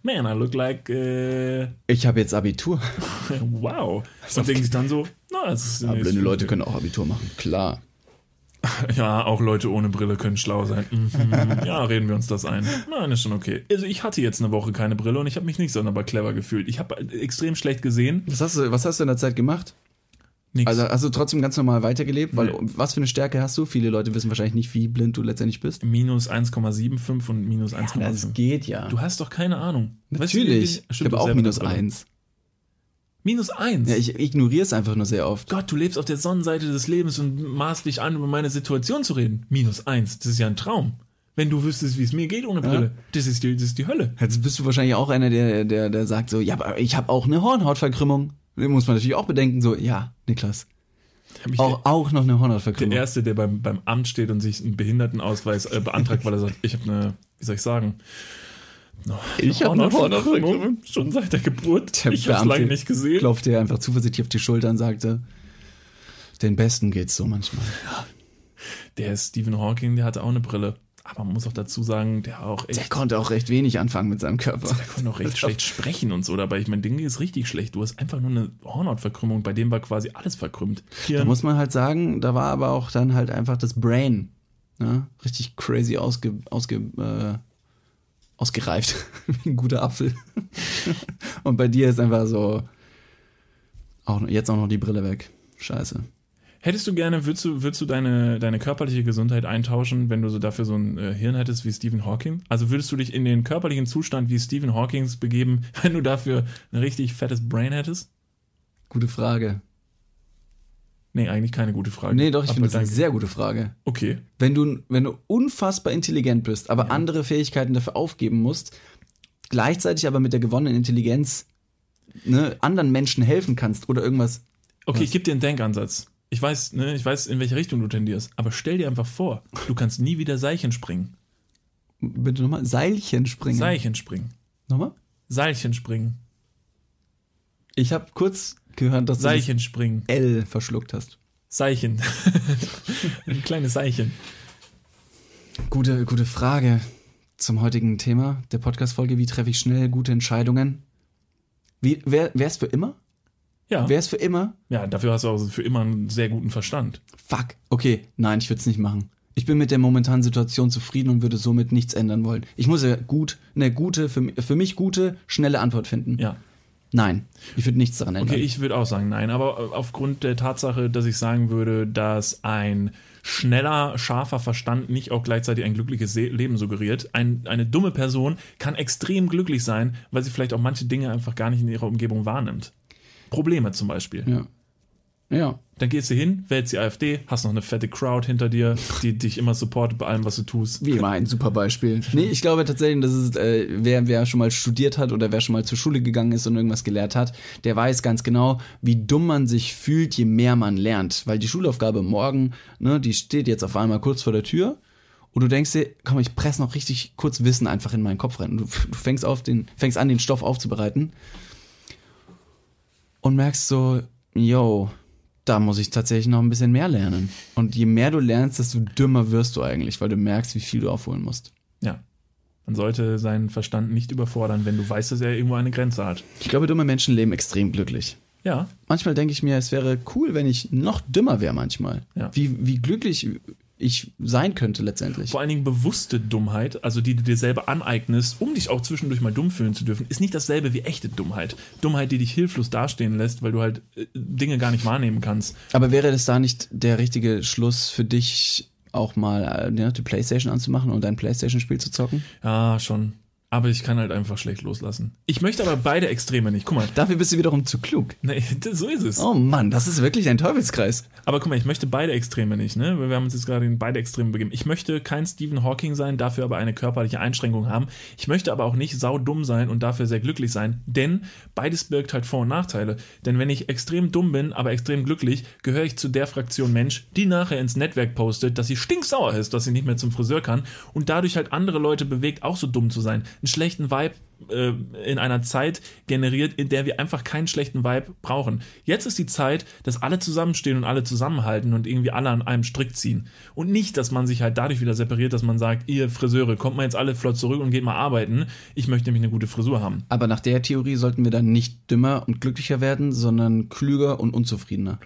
man, I look like, äh, Ich habe jetzt Abitur. [LAUGHS] wow. [LAUGHS] Und denken sich dann so, na, das ist Aber blinde Leute können auch Abitur machen, klar. [LAUGHS] Ja, auch Leute ohne Brille können schlau sein. Mhm. Ja, reden wir uns das ein. Nein, ist schon okay. Also ich hatte jetzt eine Woche keine Brille und ich habe mich nicht sonderbar clever gefühlt. Ich habe äh, extrem schlecht gesehen. Was hast du, was hast du in der Zeit gemacht? Nix. Also hast du trotzdem ganz normal weitergelebt, weil nee. was für eine Stärke hast du? Viele Leute wissen wahrscheinlich nicht, wie blind du letztendlich bist. Minus 1,75 und minus 1,5. Ja, das geht ja. Du hast doch keine Ahnung. Natürlich. Weißt du, ich habe auch minus 1. Minus eins. Ja, ich ignoriere es einfach nur sehr oft. Gott, du lebst auf der Sonnenseite des Lebens und maßt dich an, über meine Situation zu reden. Minus eins, das ist ja ein Traum. Wenn du wüsstest, wie es mir geht ohne Brille, ja. das, ist die, das ist die Hölle. Jetzt bist du wahrscheinlich auch einer, der, der, der sagt so, ja, aber ich habe auch eine Hornhautverkrümmung. Muss man natürlich auch bedenken, so, ja, Niklas. Auch, der, auch noch eine Hornhautverkrümmung. Der Erste, der beim, beim Amt steht und sich einen Behindertenausweis äh, beantragt, weil er sagt, ich habe eine, wie soll ich sagen, ich hab eine Hornhautverkrümmung. schon seit der Geburt. Der ich habe es lange nicht gesehen. Klopfte er einfach zuversichtlich auf die Schulter und sagte, den Besten geht's so manchmal. Der Stephen Hawking, der hatte auch eine Brille. Aber man muss auch dazu sagen, der auch echt Der konnte auch recht wenig anfangen mit seinem Körper. Der konnte auch recht schlecht sprechen und so dabei. Ich meine, Ding ist richtig schlecht. Du hast einfach nur eine Hornhautverkrümmung, bei dem war quasi alles verkrümmt. Hier, Da muss man halt sagen, da war aber auch dann halt einfach das Brain ne? richtig crazy ausge, ausge, äh, ausgereift. [LAUGHS] Wie ein guter Apfel. [LAUGHS] Und bei dir ist einfach so, auch, jetzt auch noch die Brille weg. Scheiße. hättest du gerne, würdest du, würdest du deine, deine körperliche Gesundheit eintauschen, wenn du so dafür so ein äh, Hirn hättest wie Stephen Hawking? Also würdest du dich in den körperlichen Zustand wie Stephen Hawkings begeben, [LAUGHS] wenn du dafür ein richtig fettes Brain hättest? Gute Frage. Nee, eigentlich keine gute Frage. Nee, doch, ich finde das eine sehr gute Frage. Okay. Wenn du, wenn du unfassbar intelligent bist, aber andere Fähigkeiten dafür aufgeben musst, gleichzeitig aber mit der gewonnenen Intelligenz ne, anderen Menschen helfen kannst oder irgendwas. Okay, Was? ich gebe dir einen Denkansatz. Ich weiß, ne, ich weiß, in welche Richtung du tendierst, aber stell dir einfach vor, du kannst nie wieder Seilchen springen. Bitte nochmal, Seilchen springen. Seilchen springen. Nochmal? Seilchen springen. Ich habe kurz gehört, dass du Seilchen springen. L verschluckt hast. Seilchen. [LAUGHS] Ein kleines Seilchen. Gute, gute Frage zum heutigen Thema der Podcast-Folge. Wie treffe ich schnell gute Entscheidungen? Wie, wär, wär's für immer? Ja. Wär's für immer? ja, dafür hast du auch für immer einen sehr guten Verstand. Fuck. Okay, nein, ich würde es nicht machen. Ich bin mit der momentanen Situation zufrieden und würde somit nichts ändern wollen. Ich muss ja gut, eine gute, für, für mich gute, schnelle Antwort finden. Ja. Nein, ich würde nichts daran ändern. Okay, ich würde auch sagen nein, aber aufgrund der Tatsache, dass ich sagen würde, dass ein schneller, scharfer Verstand nicht auch gleichzeitig ein glückliches Leben suggeriert. Ein, eine dumme Person kann extrem glücklich sein, weil sie vielleicht auch manche Dinge einfach gar nicht in ihrer Umgebung wahrnimmt. Probleme zum Beispiel. ja. Ja. Dann gehst du hin, wählst die AfD, hast noch eine fette Crowd hinter dir, die dich immer supportet bei allem, was du tust. Wie immer ein super Beispiel. Nee, ich glaube tatsächlich, dass es, äh, wer, wer schon mal studiert hat oder wer schon mal zur Schule gegangen ist und irgendwas gelehrt hat, der weiß ganz genau, wie dumm man sich fühlt, je mehr man lernt. Weil die Schulaufgabe morgen, ne, die steht jetzt auf einmal kurz vor der Tür und du denkst dir, komm, ich presse noch richtig kurz Wissen einfach in meinen Kopf rein. Du, du fängst, auf den, fängst an, den Stoff aufzubereiten und merkst so, yo, da muss ich tatsächlich noch ein bisschen mehr lernen. Und je mehr du lernst, desto dümmer wirst du eigentlich, weil du merkst, wie viel du aufholen musst. Ja. Man sollte seinen Verstand nicht überfordern, wenn du weißt, dass er irgendwo eine Grenze hat. Ich glaube, dumme Menschen leben extrem glücklich. Ja. Manchmal denke ich mir, es wäre cool, wenn ich noch dümmer wäre manchmal. Ja. Wie, wie glücklich ich sein könnte letztendlich. Vor allen Dingen bewusste Dummheit, also die du dir selber aneignest, um dich auch zwischendurch mal dumm fühlen zu dürfen, ist nicht dasselbe wie echte Dummheit. Dummheit, die dich hilflos dastehen lässt, weil du halt äh, Dinge gar nicht wahrnehmen kannst. Aber wäre das da nicht der richtige Schluss für dich, auch mal äh, ja, die Playstation anzumachen und dein Playstation-Spiel zu zocken? Ja, schon. Aber ich kann halt einfach schlecht loslassen. Ich möchte aber beide Extreme nicht. Guck mal. Dafür bist du wiederum zu klug. Nee, [LAUGHS] so ist es. Oh Mann, das ist wirklich ein Teufelskreis. Aber guck mal, ich möchte beide Extreme nicht, ne? Wir haben uns jetzt gerade in beide Extreme begeben. Ich möchte kein Stephen Hawking sein, dafür aber eine körperliche Einschränkung haben. Ich möchte aber auch nicht saudumm sein und dafür sehr glücklich sein, denn beides birgt halt Vor- und Nachteile. Denn wenn ich extrem dumm bin, aber extrem glücklich, gehöre ich zu der Fraktion Mensch, die nachher ins Netzwerk postet, dass sie stinksauer ist, dass sie nicht mehr zum Friseur kann und dadurch halt andere Leute bewegt, auch so dumm zu sein. Einen schlechten Vibe äh, in einer Zeit generiert, in der wir einfach keinen schlechten Vibe brauchen. Jetzt ist die Zeit, dass alle zusammenstehen und alle zusammenhalten und irgendwie alle an einem Strick ziehen. Und nicht, dass man sich halt dadurch wieder separiert, dass man sagt, ihr Friseure, kommt mal jetzt alle flott zurück und geht mal arbeiten. Ich möchte nämlich eine gute Frisur haben. Aber nach der Theorie sollten wir dann nicht dümmer und glücklicher werden, sondern klüger und unzufriedener.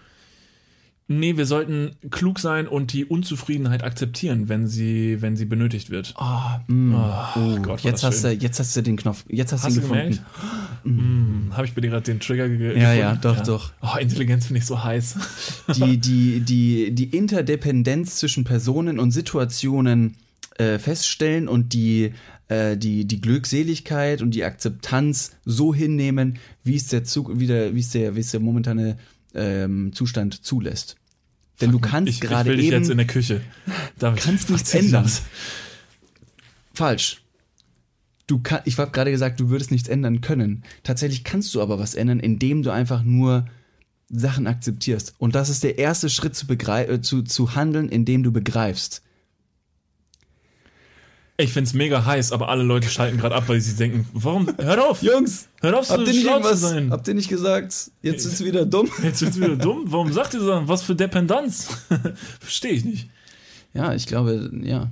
Nee, wir sollten klug sein und die Unzufriedenheit akzeptieren, wenn sie, wenn sie benötigt wird. Oh, mm. Oh, Gott, war jetzt, das hast du, schön. jetzt hast du den Knopf, jetzt hast, Hast du du ihn gefunden. gemerkt? [GASPS] Mm, Habe ich bei dir gerade den Trigger ge gefunden? Ja, ja, doch, doch. Oh, Intelligenz finde ich so heiß. [LAUGHS] Die, die, die, die Interdependenz zwischen Personen und Situationen äh, feststellen und die, äh, die, die Glückseligkeit und die Akzeptanz so hinnehmen, wie es der Zug, wie der, wie es der, wie es der momentane ähm, Zustand zulässt. Denn du kannst ich, gerade ich will eben jetzt in der Küche. David, kannst nichts ändern. das? Falsch. Du kann, ich habe gerade gesagt, du würdest nichts ändern können. Tatsächlich kannst du aber was ändern, indem du einfach nur Sachen akzeptierst. Und das ist der erste Schritt zu, äh, zu, zu handeln, indem du begreifst. Ich find's mega heiß, aber alle Leute schalten gerade ab, weil sie denken, warum? Hört auf! Jungs, Hört auf, so habt ihr nicht schlau zu irgendwas, sein. habt ihr nicht gesagt, jetzt ist wieder dumm? [LAUGHS] Jetzt wird's wieder dumm. Warum sagt ihr so? Was für Dependenz? [LAUGHS] Verstehe ich nicht. Ja, ich glaube, ja.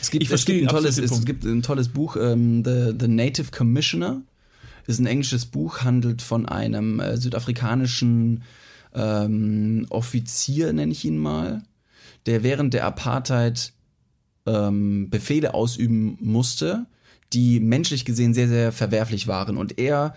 Es gibt, Ich es gibt, ein, tolles, es gibt ein tolles Buch, ähm, The, The Native Commissioner. Ist ein englisches Buch, handelt von einem äh, südafrikanischen ähm, Offizier, nenne ich ihn mal, der während der Apartheid ähm, Befehle ausüben musste, die menschlich gesehen sehr, sehr verwerflich waren. Und er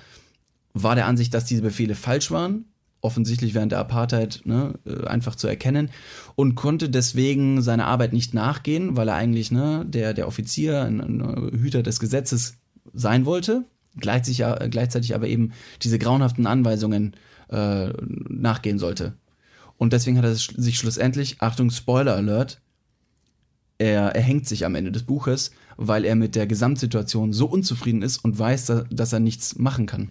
war der Ansicht, dass diese Befehle falsch waren, offensichtlich während der Apartheid ne, äh, einfach zu erkennen und konnte deswegen seiner Arbeit nicht nachgehen, weil er eigentlich ne, der, der Offizier, ein, ein Hüter des Gesetzes sein wollte, gleichzeitig, äh, gleichzeitig aber eben diese grauenhaften Anweisungen äh, nachgehen sollte. Und deswegen hat er sich schlussendlich, Achtung, Spoiler Alert, er, er hängt sich am Ende des Buches, weil er mit der Gesamtsituation so unzufrieden ist und weiß, dass, dass er nichts machen kann.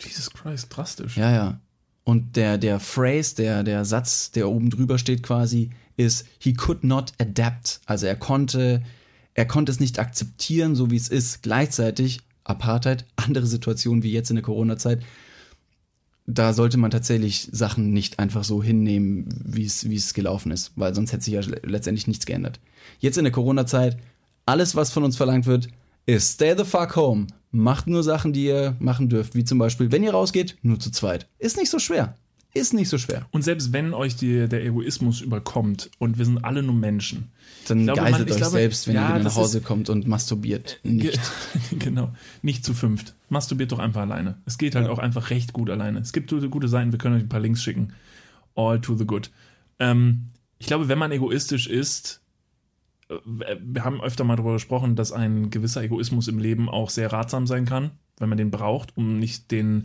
Jesus Christ, drastisch. Ja, ja. Und der, der Phrase, der, der Satz, der oben drüber steht quasi, ist, he could not adapt. Also er konnte, er konnte es nicht akzeptieren, so wie es ist. Gleichzeitig, Apartheid, [LAUGHS] andere Situationen wie jetzt in der Corona-Zeit, da sollte man tatsächlich Sachen nicht einfach so hinnehmen, wie es, gelaufen ist, weil sonst hätte sich ja letztendlich nichts geändert. Jetzt in der Corona-Zeit, alles, was von uns verlangt wird, ist stay the fuck home. Macht nur Sachen, die ihr machen dürft, wie zum Beispiel, wenn ihr rausgeht, nur zu zweit. Ist nicht so schwer. Ist nicht so schwer. Und selbst wenn euch die, der Egoismus überkommt und wir sind alle nur Menschen, Dann glaube, man- geiselt ich euch glaube, selbst, wenn ja, ihr wieder nach Hause ist- kommt und masturbiert. Nicht. Ge- [LAUGHS] genau, nicht zu fünft. Masturbiert doch einfach alleine. Es geht halt auch einfach recht gut alleine. Es gibt gute, gute Seiten, wir können euch ein paar Links schicken. All to the good. Ähm, ich glaube, wenn man egoistisch ist, äh, wir haben öfter mal darüber gesprochen, dass ein gewisser Egoismus im Leben auch sehr ratsam sein kann, wenn man den braucht, um nicht den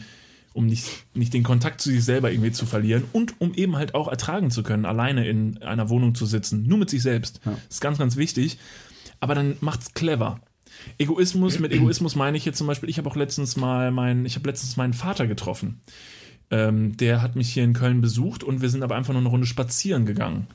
um nicht, nicht den Kontakt zu sich selber irgendwie zu verlieren und um eben halt auch ertragen zu können, alleine in einer Wohnung zu sitzen, nur mit sich selbst. Das ist ganz, ganz wichtig. Aber dann macht's clever. Egoismus, mit Egoismus meine ich jetzt zum Beispiel, ich habe auch letztens mal meinen, ich habe letztens meinen Vater getroffen. Ähm, der hat mich hier in Köln besucht und wir sind aber einfach nur eine Runde spazieren gegangen.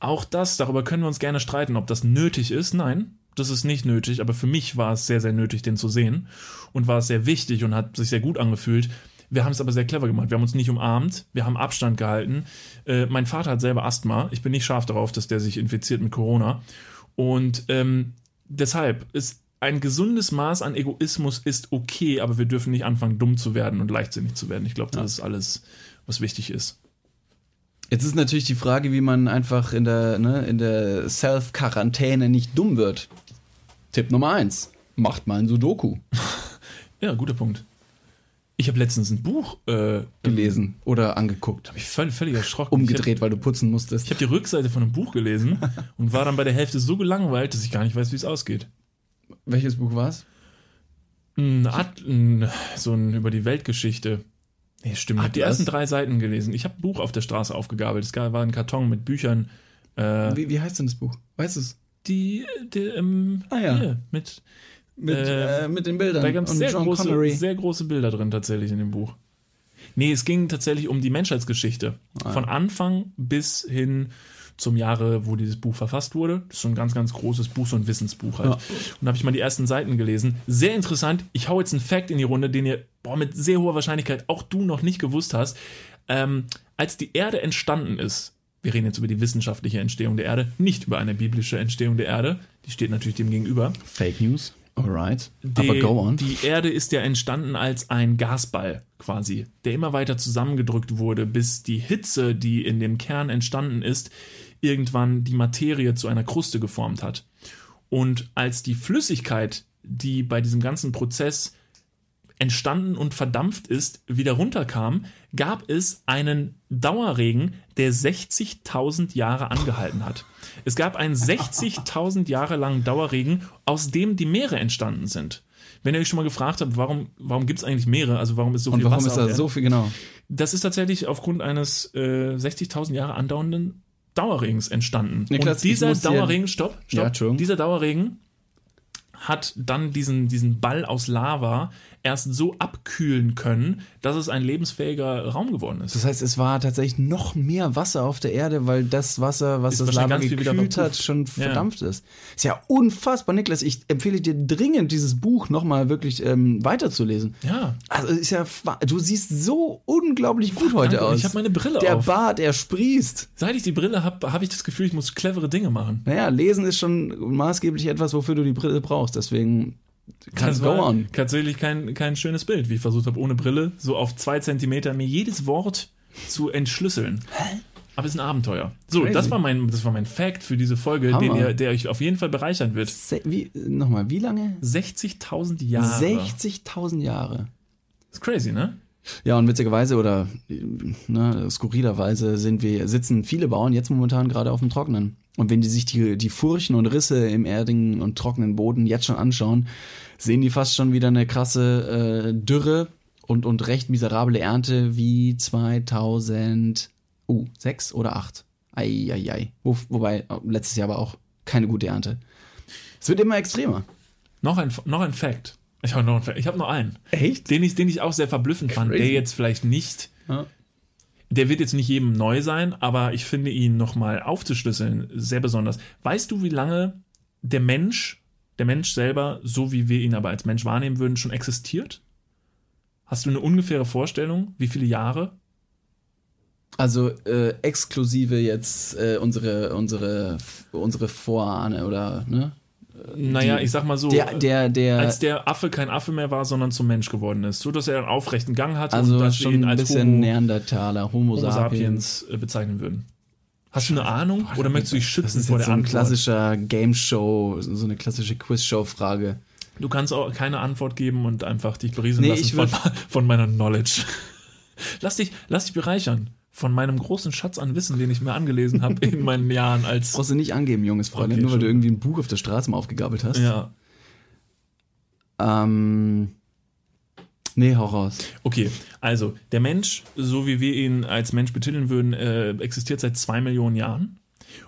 Auch das, darüber können wir uns gerne streiten, ob das nötig ist. Nein, das ist nicht nötig, aber für mich war es sehr, sehr nötig, den zu sehen und war es sehr wichtig und hat sich sehr gut angefühlt. Wir haben es aber sehr clever gemacht. Wir haben uns nicht umarmt, wir haben Abstand gehalten. Äh, mein Vater hat selber Asthma. Ich bin nicht scharf darauf, dass der sich infiziert mit Corona. Und ähm, deshalb ist ein gesundes Maß an Egoismus ist okay, aber wir dürfen nicht anfangen, dumm zu werden und leichtsinnig zu werden. Ich glaube, das ist alles, was wichtig ist. Jetzt ist natürlich die Frage, wie man einfach in der, ne, in der Self-Quarantäne nicht dumm wird. Tipp Nummer eins: Macht mal ein Sudoku [LAUGHS] Ja, guter Punkt. Ich habe letztens ein Buch äh, gelesen oder angeguckt. Habe ich völlig, völlig erschrocken. Umgedreht, weil du putzen musstest. Ich habe die Rückseite von einem Buch gelesen [LAUGHS] und war dann bei der Hälfte so gelangweilt, dass ich gar nicht weiß, wie es ausgeht. Welches Buch war es? So ein über die Weltgeschichte. Nee, stimmt. Ich habe die ersten drei Seiten gelesen. Ich habe ein Buch auf der Straße aufgegabelt. Es gab- war ein Karton mit Büchern. Äh, Wie, wie heißt denn das Buch? Weißt du es? die, die ähm, Ah ja. hier, mit Mit, Äh, äh, mit den Bildern. Da gab es sehr John große, Connery. sehr große Bilder drin tatsächlich in dem Buch. Nee, es ging tatsächlich um die Menschheitsgeschichte. Ah, Von Anfang bis hin zum Jahre, wo dieses Buch verfasst wurde. Das ist so ein ganz, ganz großes Buch, so ein Wissensbuch halt. Ja. Und da habe ich mal die ersten Seiten gelesen. Sehr interessant. Ich hau jetzt einen Fact in die Runde, den ihr boah, mit sehr hoher Wahrscheinlichkeit auch du noch nicht gewusst hast. Ähm, als die Erde entstanden ist, wir reden jetzt über die wissenschaftliche Entstehung der Erde, nicht über eine biblische Entstehung der Erde, die steht natürlich dem gegenüber. Fake News. Alright. Die, Aber go on. Die Erde ist ja entstanden als ein Gasball quasi, der immer weiter zusammengedrückt wurde, bis die Hitze, die in dem Kern entstanden ist, irgendwann die Materie zu einer Kruste geformt hat. Und als die Flüssigkeit, die bei diesem ganzen Prozess entstanden und verdampft ist, wieder runterkam, gab es einen Dauerregen, der 60.000 Jahre angehalten hat. Es gab einen [LAUGHS] 60.000 Jahre langen Dauerregen, aus dem die Meere entstanden sind. Wenn ihr euch schon mal gefragt habt, warum, warum gibt es eigentlich Meere, also warum ist so Und viel warum Wasser ist auf da so viel, genau? Das ist tatsächlich aufgrund eines äh, 60.000 Jahre andauernden Dauerregens entstanden. Niklas, und dieser Dauerregen, stopp, Ja, stopp, Entschuldigung. dieser Dauerregen hat dann diesen, diesen Ball aus Lava erst so abkühlen können, dass es ein lebensfähiger Raum geworden ist. Das heißt, es war tatsächlich noch mehr Wasser auf der Erde, weil das Wasser, was Ist das Lava gekühlt hat, schon Ja. verdampft ist. Ist ja unfassbar, Niklas. Ich empfehle dir dringend, dieses Buch nochmal wirklich ähm, weiterzulesen. Ja, Also ist ja, du siehst so unglaublich gut heute danke. aus. Ich habe meine Brille der auf. Bart, er sprießt. Seit ich die Brille habe, habe ich das Gefühl, ich muss clevere Dinge machen. Naja, lesen ist schon maßgeblich etwas, wofür du die Brille brauchst. Deswegen kannst Das go war on. tatsächlich kein, kein schönes Bild, wie ich versucht habe, ohne Brille so auf zwei Zentimeter mir jedes Wort zu entschlüsseln. Aber es ist ein Abenteuer. So, Crazy. das war mein, das war mein Fact für diese Folge, Hammer. den ihr, der euch auf jeden Fall bereichern wird. Se wie, nochmal, wie lange? 60.000 Jahre. 60.000 Jahre. ist crazy, ne? Ja, und witzigerweise oder ne, skurrilerweise sind wir, sitzen viele Bauern jetzt momentan gerade auf dem Trocknen. Und wenn die sich die, die Furchen und Risse im erdigen und trockenen Boden jetzt schon anschauen, sehen die fast schon wieder eine krasse äh, Dürre und, und recht miserable Ernte wie 2006 uh, sechs oder 8. Eieiei. Wo, wobei, letztes Jahr war auch keine gute Ernte. Es wird immer extremer. Noch ein, noch ein Fact. Ich habe noch, einen ich hab noch einen. Echt? Den ich, den ich auch sehr verblüffend fand, Crazy. der jetzt vielleicht nicht, Ja. Der wird jetzt nicht jedem neu sein, aber ich finde ihn nochmal aufzuschlüsseln sehr besonders. Weißt du, wie lange der Mensch, der Mensch selber, so wie wir ihn aber als Mensch wahrnehmen würden, schon existiert? Hast du eine ungefähre Vorstellung, wie viele Jahre? Also äh, exklusive jetzt äh, unsere unsere unsere Vorahne oder ne? Naja, Die- ich sag mal so, Der der der als der Affe kein Affe mehr war, sondern zum Mensch geworden ist, so dass er einen aufrechten Gang hatte und also dass wir schon ihn ein als bisschen Homo, Neandertaler, Homo, Homo sapiens. sapiens äh, bezeichnen würden. Hast du eine Ahnung oder möchtest du dich Das schützen ist vor jetzt der so ein Antwort? klassischer Game Show, so eine klassische Quiz Show Frage. Du kannst auch keine Antwort geben und einfach dich berieseln Nee, lassen von, [LAUGHS] von meiner Knowledge. Lass dich, lass dich bereichern von meinem großen Schatz an Wissen, den ich mir angelesen habe in meinen [LAUGHS] Jahren als. Brauchst du nicht angeben, junges Freund, Okay, nur weil du irgendwie ein Buch auf der Straße mal aufgegabelt hast. Ja. Ähm, Nee, hau raus. Okay, also der Mensch, so wie wir ihn als Mensch betiteln würden, äh, existiert seit zwei Millionen Jahren.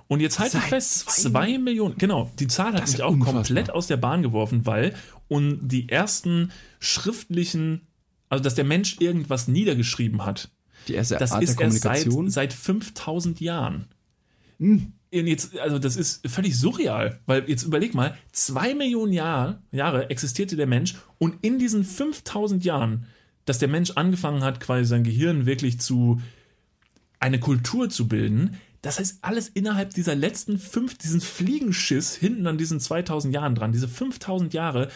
Und jetzt halte ich fest, zwei zwei Millionen, genau, die Zahl hat Das mich auch unfassbar. komplett aus der Bahn geworfen, weil und die ersten schriftlichen, also dass der Mensch irgendwas niedergeschrieben hat, Die erste das Art der ist erst seit, Kommunikation. seit 5000 Jahren. Hm. Und Jetzt, also das ist völlig surreal, weil jetzt überleg mal, zwei Millionen Jahr, Jahre existierte der Mensch und in diesen 5000 Jahren, dass der Mensch angefangen hat, quasi sein Gehirn wirklich zu eine Kultur zu bilden, das heißt alles innerhalb dieser letzten fünf, diesen Fliegenschiss hinten an diesen 2000 Jahren dran, diese 5000 Jahre,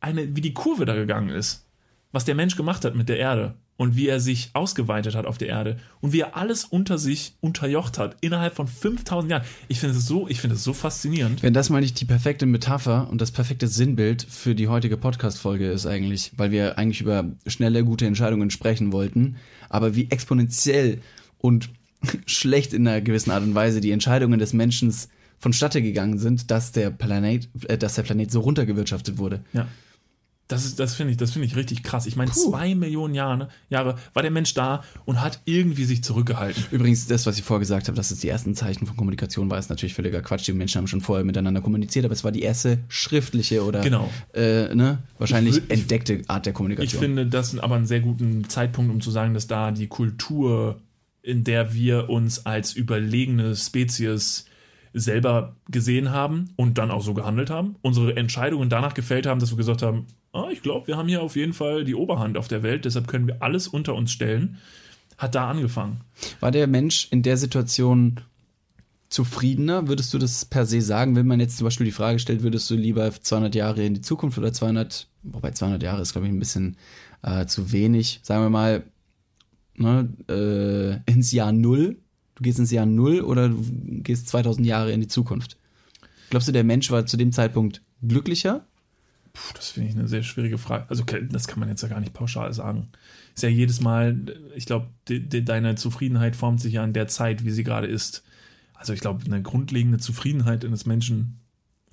eine, wie die Kurve da gegangen ist, was der Mensch gemacht hat mit der Erde und wie er sich ausgeweitet hat auf der Erde und wie er alles unter sich unterjocht hat innerhalb von 5000 Jahren. Ich finde es so, ich finde es so faszinierend. Wenn das mal nicht die perfekte Metapher und das perfekte Sinnbild für die heutige Podcast-Folge ist eigentlich, weil wir eigentlich über schnelle, gute Entscheidungen sprechen wollten, aber wie exponentiell und [LAUGHS] schlecht in einer gewissen Art und Weise die Entscheidungen des Menschen vonstatte gegangen sind, dass der Planet, äh, dass der Planet so runtergewirtschaftet wurde. Ja. Das, ist, das finde ich, das finde ich richtig krass. Ich meine, zwei Millionen Jahre, Jahre war der Mensch da und hat irgendwie sich zurückgehalten. Übrigens, das, was ich vorher gesagt habe, dass es die ersten Zeichen von Kommunikation war, ist natürlich völliger Quatsch. Die Menschen haben schon vorher miteinander kommuniziert, aber es war die erste schriftliche oder Genau. äh, ne, wahrscheinlich Ich würd- ich- entdeckte Art der Ich Kommunikation. finde das aber einen sehr guten Zeitpunkt, um zu sagen, dass da die Kultur, in der wir uns als überlegene Spezies selber gesehen haben und dann auch so gehandelt haben, unsere Entscheidungen danach gefällt haben, dass wir gesagt haben, ah, ich glaube, wir haben hier auf jeden Fall die Oberhand auf der Welt, deshalb können wir alles unter uns stellen, hat da angefangen. War der Mensch in der Situation zufriedener? Würdest du das per se sagen, wenn man jetzt zum Beispiel die Frage stellt, würdest du lieber 200 Jahre in die Zukunft oder 200, wobei 200 Jahre ist, glaube ich, ein bisschen äh, zu wenig, sagen wir mal, ne, äh, ins Jahr Null? Du gehst ins Jahr Null oder du gehst 2000 Jahre in die Zukunft? Glaubst du, der Mensch war zu dem Zeitpunkt glücklicher? Puh, das finde ich eine sehr schwierige Frage. Also das kann man jetzt ja gar nicht pauschal sagen. Ist ja jedes Mal, ich glaube, de, de, deine Zufriedenheit formt sich ja in der Zeit, wie sie gerade ist. Also ich glaube, eine grundlegende Zufriedenheit eines Menschen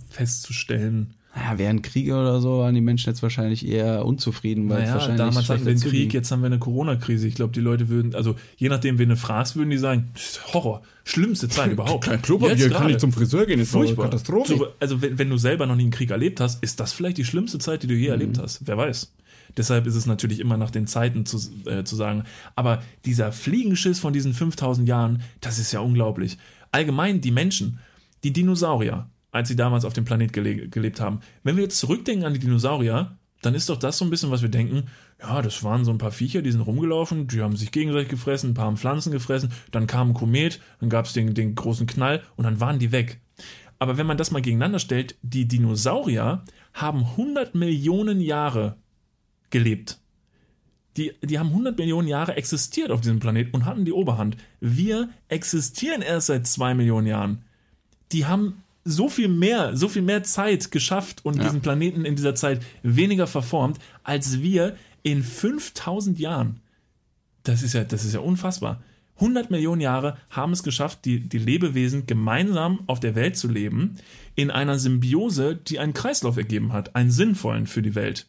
festzustellen. Naja, während Kriege oder so waren die Menschen jetzt wahrscheinlich eher unzufrieden, weil es Naja, wahrscheinlich damals hatten wir schlechter Krieg, jetzt haben wir eine Corona-Krise. Ich glaube, die Leute würden, also je nachdem, wen du fragst, würden die sagen, "Pff, Horror, schlimmste Zeit [LAUGHS] überhaupt. Jetzt gerade. Friseur gehen, ist Furchtbar. So, also wenn, wenn du selber noch nie einen Krieg erlebt hast, ist das vielleicht die schlimmste Zeit, die du je erlebt hast. Wer weiß. Deshalb ist es natürlich immer nach den Zeiten zu, äh, zu sagen. Aber dieser Fliegenschiss von diesen 5000 Jahren, das ist ja unglaublich. Allgemein die Menschen, die Dinosaurier, als sie damals auf dem Planet gele gelebt haben. Wenn wir jetzt zurückdenken an die Dinosaurier, dann ist doch das so ein bisschen, was wir denken. Ja, das waren so ein paar Viecher, die sind rumgelaufen, die haben sich gegenseitig gefressen, ein paar haben Pflanzen gefressen, dann kam ein Komet, dann gab es den, den großen Knall und dann waren die weg. Aber wenn man das mal gegeneinander stellt, die Dinosaurier haben 100 Millionen Jahre gelebt. Die, die haben 100 Millionen Jahre existiert auf diesem Planet und hatten die Oberhand. Wir existieren erst seit zwei Millionen Jahren. Die haben so viel mehr, so viel mehr Zeit geschafft und Ja. diesen Planeten in dieser Zeit weniger verformt, als wir in 5000 Jahren. Das ist ja, das ist ja unfassbar. 100 Millionen Jahre haben es geschafft, die, die Lebewesen gemeinsam auf der Welt zu leben, in einer Symbiose, die einen Kreislauf ergeben hat, einen sinnvollen für die Welt.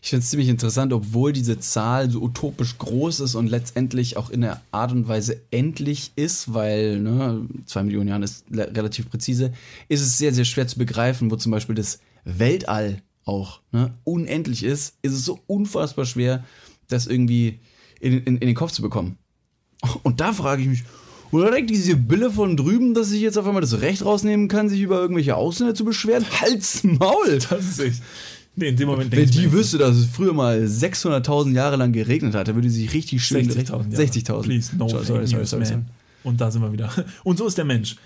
Ich finde es ziemlich interessant, obwohl diese Zahl so utopisch groß ist und letztendlich auch in der Art und Weise endlich ist, weil ne, zwei Millionen Jahren ist relativ präzise, ist es sehr, sehr schwer zu begreifen, wo zum Beispiel das Weltall auch ne, unendlich ist, ist es so unfassbar schwer, das irgendwie in, in, in den Kopf zu bekommen. Und da frage ich mich, oder denkt diese Bille von drüben, dass ich jetzt auf einmal das Recht rausnehmen kann, sich über irgendwelche Ausländer zu beschweren? Halt's Maul! Das ist echt. Nee, in dem Moment Wenn die wüsste, dass es früher mal 600.000 Jahre lang geregnet hat, dann würde sie sich richtig schön... 60.000 Jahre. 60.000. Please, no Sorry, sorry, sorry, sorry, man. Und da sind wir wieder. [LAUGHS] Und so ist der Mensch.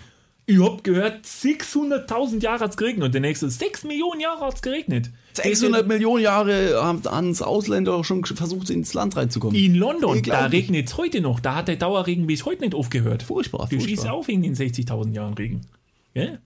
Ihr habt gehört, 600.000 Jahre hat es geregnet und der nächste 6 Millionen Jahre hat es geregnet. 600 Millionen Jahre haben ans Ausländer auch schon versucht, ins Land reinzukommen. In London, da regnet es heute noch. Da hat der Dauerregen bis heute nicht aufgehört. Furchtbar, Du schießt furchtbar. auf wegen den 60.000 Jahren Regen. Gell?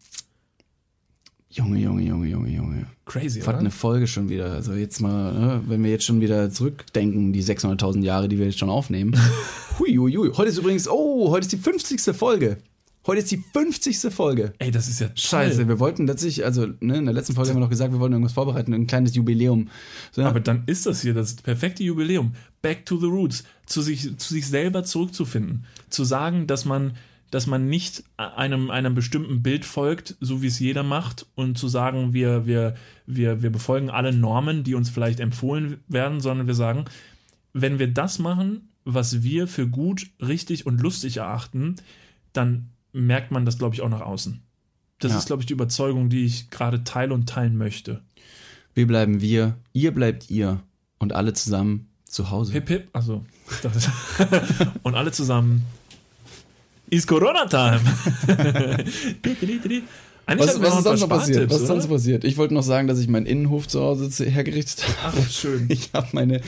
Junge, Junge, Junge, Junge, Junge. Crazy, Was oder? eine Folge schon wieder. Also jetzt mal, ne, wenn wir jetzt schon wieder zurückdenken, die 600.000 Jahre, die wir jetzt schon aufnehmen. [LAUGHS] hui, hui, hui. Heute ist übrigens, oh, heute ist die 50. Folge. Heute ist die 50. Folge. Ey, das ist ja toll. Scheiße, wir wollten tatsächlich, also ne, in der letzten Folge haben wir noch gesagt, wir wollten irgendwas vorbereiten, ein kleines Jubiläum. So, Aber dann ist das hier das perfekte Jubiläum. Back to the roots. Zu sich, zu sich selber zurückzufinden. Zu sagen, dass man, dass man nicht einem, einem bestimmten Bild folgt, so wie es jeder macht, und zu sagen, wir, wir, wir, wir befolgen alle Normen, die uns vielleicht empfohlen werden, sondern wir sagen, wenn wir das machen, was wir für gut, richtig und lustig erachten, dann merkt man das, glaube ich, auch nach außen. Das Ja. ist, glaube ich, die Überzeugung, die ich gerade teile und teilen möchte. wir bleiben wir, ihr bleibt ihr und alle zusammen zu Hause. Hip hip, also [LAUGHS] und alle zusammen ist Corona Time. [LAUGHS] Eigentlich Was, was ist sonst noch passiert? Was ist sonst passiert? Ich wollte noch sagen, dass ich meinen Innenhof zu Hause hergerichtet habe. Ach, schön. Ich habe meine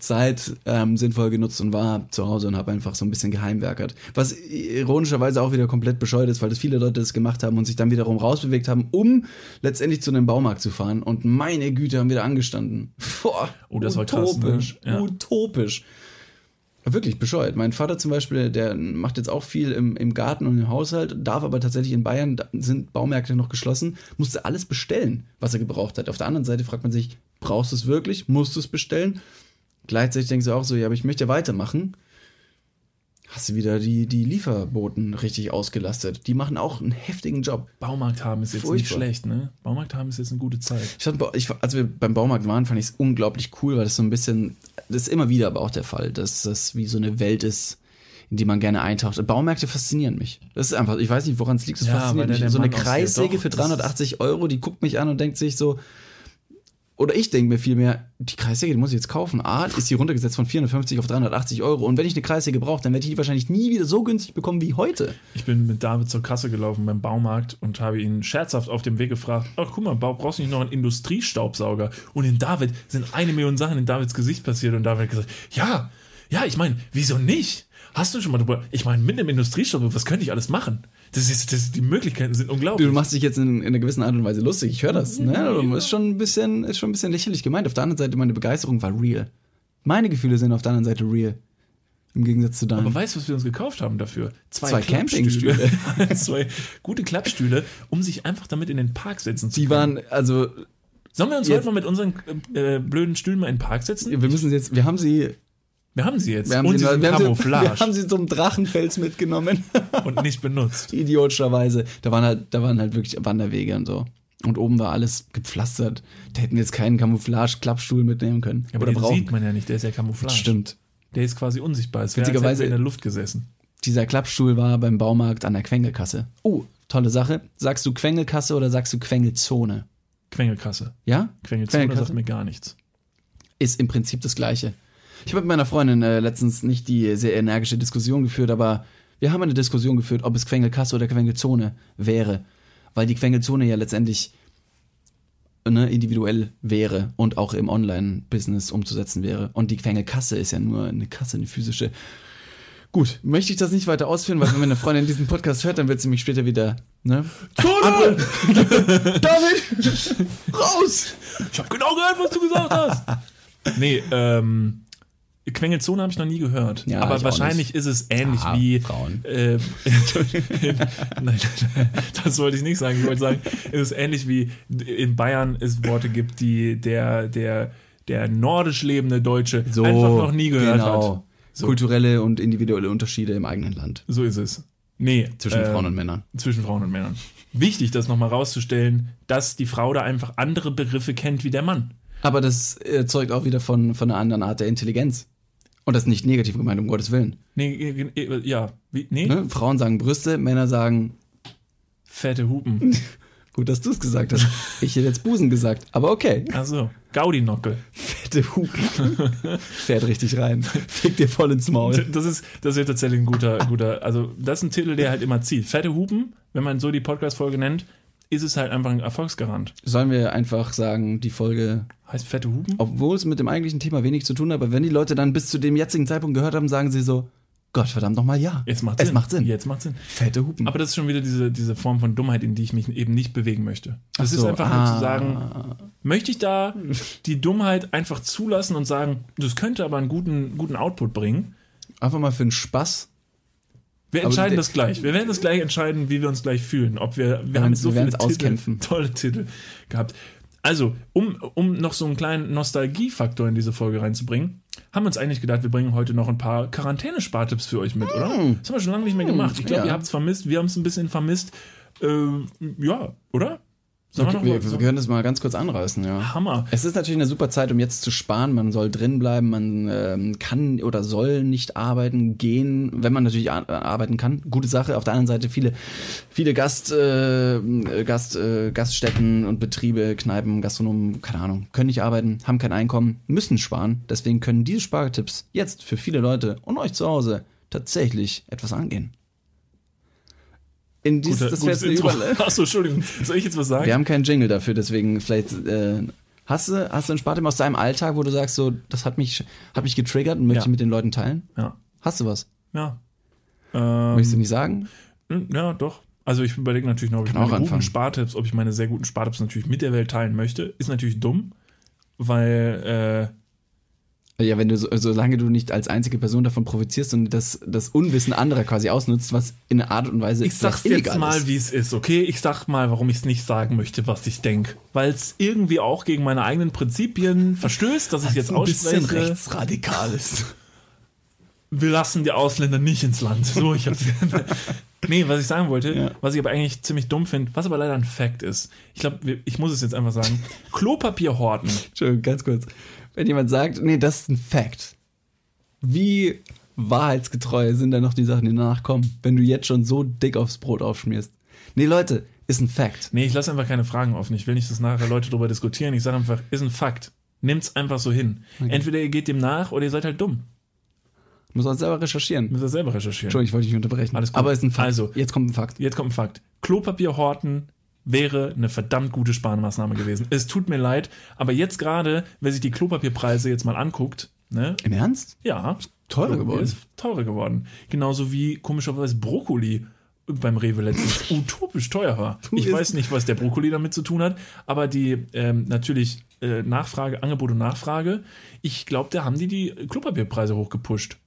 Zeit ähm, sinnvoll genutzt und war zu Hause und habe einfach so ein bisschen geheimwerkert. Was ironischerweise auch wieder komplett bescheuert ist, weil das viele Leute das gemacht haben und sich dann wiederum rausbewegt haben, um letztendlich zu einem Baumarkt zu fahren. Und meine Güte, haben wieder angestanden. Boah, Oh, das war krass, ne? utopisch. Ja. Utopisch. Wirklich bescheuert. Mein Vater zum Beispiel, der macht jetzt auch viel im, im Garten und im Haushalt, darf aber tatsächlich in Bayern, da sind Baumärkte noch geschlossen, musste alles bestellen, was er gebraucht hat. Auf der anderen Seite fragt man sich, brauchst du es wirklich? Musst du es bestellen? Gleichzeitig denkst du auch so, ja, aber ich möchte weitermachen. Hast du wieder die, die Lieferboten richtig ausgelastet. Die machen auch einen heftigen Job. Baumarkt haben ist jetzt nicht Furchtbar. schlecht, ne? Baumarkt haben ist jetzt eine gute Zeit. Ich fand, ich, als wir beim Baumarkt waren, fand ich es unglaublich cool, weil das so ein bisschen, das ist immer wieder aber auch der Fall, dass das wie so eine Welt ist, in die man gerne eintaucht. Baumärkte faszinieren mich. Das ist einfach, ich weiß nicht, woran es liegt, das Ja, fasziniert mich. So eine Mann Kreissäge für das 380 Euro, die guckt mich an und denkt sich so, oder ich denke mir vielmehr, die Kreissäge, die muss ich jetzt kaufen. A, ist die runtergesetzt von 450 auf 380 Euro. Und wenn ich eine Kreissäge brauche, dann werde ich die wahrscheinlich nie wieder so günstig bekommen wie heute. Ich bin mit David zur Kasse gelaufen beim Baumarkt und habe ihn scherzhaft auf dem Weg gefragt: Ach, guck mal, brauchst du nicht noch einen Industriestaubsauger? Und in David sind eine Million Sachen in Davids Gesicht passiert und David hat gesagt: Ja, ja, ich meine, wieso nicht? Hast du schon mal drüber? Ich meine, mit einem Industriestaubsauger, was könnte ich alles machen? Das ist, das, die Möglichkeiten sind unglaublich. Du machst dich jetzt in, in einer gewissen Art und Weise lustig. Ich höre das. Ne? Du- Ist schon ein bisschen, ist schon ein bisschen lächerlich gemeint. Auf der anderen Seite, meine Begeisterung war real. Meine Gefühle sind auf der anderen Seite real. Im Gegensatz zu deinen. Aber weißt du, was wir uns gekauft haben dafür? Zwei Klappstühle. [LAUGHS] Zwei gute Klappstühle, um sich einfach damit in den Park setzen zu die können. waren, also, Sollen wir uns Jetzt- heute mal mit unseren äh, blöden Stühlen mal in den Park setzen? wir müssen jetzt, wir haben sie, Wir haben sie jetzt. wir haben und sie, sie wir haben sie, wir haben sie zum Drachenfels mitgenommen. [LAUGHS] und nicht benutzt. Idiotischerweise. Da waren halt, da waren halt wirklich Wanderwege und so. Und oben war alles gepflastert. Da hätten wir jetzt keinen Camouflage-Klappstuhl mitnehmen können. Aber Oder den brauchen. sieht man ja nicht, der ist ja Camouflage. Stimmt. Der ist quasi unsichtbar. Es Witzigerweise- in der Luft gesessen. Dieser Klappstuhl war beim Baumarkt an der Quengelkasse. Oh, tolle Sache. Sagst du Quengelkasse oder sagst du Quengelzone? Quengelkasse. Ja? Quengelzone Quengelkasse? sagt mir gar nichts. Ist im Prinzip das Gleiche. Ich habe mit meiner Freundin äh, letztens nicht die sehr energische Diskussion geführt, aber wir haben eine Diskussion geführt, ob es Quengelkasse oder Quengelzone wäre. Weil die Quengelzone ja letztendlich ne, individuell wäre und auch im Online-Business umzusetzen wäre. Und die Quengelkasse ist ja nur eine Kasse, eine physische. Gut, möchte ich das nicht weiter ausführen, weil wenn meine Freundin diesen Podcast hört, dann wird sie mich später wieder, ne? Zone! [LAUGHS] David! Raus! Ich habe genau gehört, was du gesagt hast. nee, ähm, Quengelzone habe ich noch nie gehört. Ja, aber wahrscheinlich ist es ähnlich Ah, wie. Frauen. Äh, [LAUGHS] nein, [LAUGHS] das wollte ich nicht sagen. Ich wollte sagen, es ist ähnlich wie in Bayern es Worte gibt, die der, der, der nordisch lebende Deutsche einfach noch nie gehört genau. hat. So. Kulturelle und individuelle Unterschiede im eigenen Land. So ist es. Nee. Zwischen ähm, Frauen und Männern. Zwischen Frauen und Männern. Wichtig, das nochmal rauszustellen, dass die Frau da einfach andere Begriffe kennt wie der Mann. Aber das äh, zeugt auch wieder von, von einer anderen Art der Intelligenz. Und das ist nicht negativ gemeint, um Gottes Willen. Nee, äh, äh, ja, wie, nee, Ne? Frauen sagen Brüste, Männer sagen, fette Hupen. [LAUGHS] gut, dass du es gesagt hast. Ich hätte jetzt Busen gesagt, aber okay. Achso, Gaudi-Nockel. Fette Hupen. [LAUGHS] Fährt richtig rein. Fick dir voll ins Maul. Das ist, das ist tatsächlich ein guter, guter, also das ist ein Titel, der halt immer zieht. Fette Hupen, wenn man so die Podcast-Folge nennt, ist es halt einfach ein Erfolgsgarant. Sollen wir einfach sagen, die Folge, Heißt fette Hupen? obwohl es mit dem eigentlichen Thema wenig zu tun hat, aber wenn die Leute dann bis zu dem jetzigen Zeitpunkt gehört haben, sagen sie so, Gott verdammt nochmal ja. Jetzt macht es Sinn. macht Sinn. Jetzt macht Sinn. Fette Hupen. Aber das ist schon wieder diese, diese Form von Dummheit, in die ich mich eben nicht bewegen möchte. Das Ach ist so, einfach nur ah. zu sagen, möchte ich da die Dummheit einfach zulassen und sagen, das könnte aber einen guten, guten Output bringen. Einfach mal für den Spaß Wir entscheiden das gleich. Wir werden das gleich entscheiden, wie wir uns gleich fühlen. Ob wir, wir haben so viele Titel, auskämpfen. tolle Titel gehabt. Also, um, um noch so einen kleinen Nostalgiefaktor in diese Folge reinzubringen, haben wir uns eigentlich gedacht, wir bringen heute noch ein paar Quarantäne-Spartipps für euch mit, oder? Das haben wir schon lange nicht mehr gemacht. Ich glaube, Hm. ja. ihr habt es vermisst, wir haben es ein bisschen vermisst. Äh, ja, oder? Sollen Okay, wir wir, noch wir können das mal ganz kurz anreißen, ja. Hammer. Es ist natürlich eine super Zeit, um jetzt zu sparen. Man soll drin bleiben, man ähm, kann oder soll nicht arbeiten, gehen, wenn man natürlich ar- arbeiten kann. Gute Sache. Auf der anderen Seite viele, viele Gast, äh, Gast, äh, Gaststätten und Betriebe, Kneipen, Gastronomen, keine Ahnung, können nicht arbeiten, haben kein Einkommen, müssen sparen. Deswegen können diese Spartipps jetzt für viele Leute und euch zu Hause tatsächlich etwas angehen. In dieses, Guter- das wäre jetzt eine Intro. Überle- [LAUGHS] Achso, Entschuldigung. Soll ich jetzt was sagen? wir haben keinen Jingle dafür, deswegen vielleicht äh, hast du hast du einen Spartipp aus deinem Alltag, wo du sagst so, das hat mich hat mich getriggert und möchte Ja. ich mit den Leuten teilen? Ja. Hast du was? Ja. Ähm, Möchtest du nicht sagen? Ja, doch. Also ich überlege natürlich noch, ob ich Kann auch meine guten anfangen. Spartipps, ob ich meine sehr guten Spartipps natürlich mit der Welt teilen möchte. Ist natürlich dumm, weil Ja, wenn du so, solange du nicht als einzige Person davon profitierst und das das Unwissen anderer quasi ausnutzt, was in einer Art und Weise ich sag's jetzt mal, wie es ist, okay? Ich sag mal, warum ich es nicht sagen möchte, was ich denke. Weil es irgendwie auch gegen meine eigenen Prinzipien verstößt, dass ich jetzt ein bisschen ausspreche. rechtsradikal ist. wir lassen die Ausländer nicht ins Land. So, ich hab's. [LAUGHS] nee, was ich sagen wollte, Ja. was ich aber eigentlich ziemlich dumm finde, was aber leider ein Fact ist. Ich glaube, ich muss es jetzt einfach sagen. Klopapier horten. Entschuldigung, ganz kurz. Wenn jemand sagt, nee, das ist ein Fact. Wie wahrheitsgetreu sind da noch die Sachen, die danach kommen, wenn du jetzt schon so dick aufs Brot aufschmierst? Nee, Leute, ist ein Fact. Nee, ich lasse einfach keine Fragen offen. Ich will nicht, dass nachher Leute darüber diskutieren. Ich sage einfach, ist ein Fakt. Nimmt's einfach so hin. Entweder ihr geht dem nach oder ihr seid halt dumm. Muss man selber recherchieren. Müsst ihr selber recherchieren. Entschuldigung, ich wollte dich unterbrechen. Alles gut. Aber ist ein Fakt. Also- jetzt kommt ein Fakt. Jetzt kommt ein Fakt. Klopapier horten wäre eine verdammt gute Sparmaßnahme gewesen. Es tut mir leid, aber jetzt gerade, wer sich die Klopapierpreise jetzt mal anguckt, ne? Im Ernst? Ja, Teurer Klopapier geworden. Ist teurer geworden. Genauso wie komischerweise Brokkoli beim Rewe letztens [LAUGHS] utopisch teuer war. Ich weiß nicht, was der Brokkoli damit zu tun hat, aber die ähm, natürlich äh, Nachfrage, Angebot und Nachfrage. Ich glaube, da haben die die Klopapierpreise hochgepusht.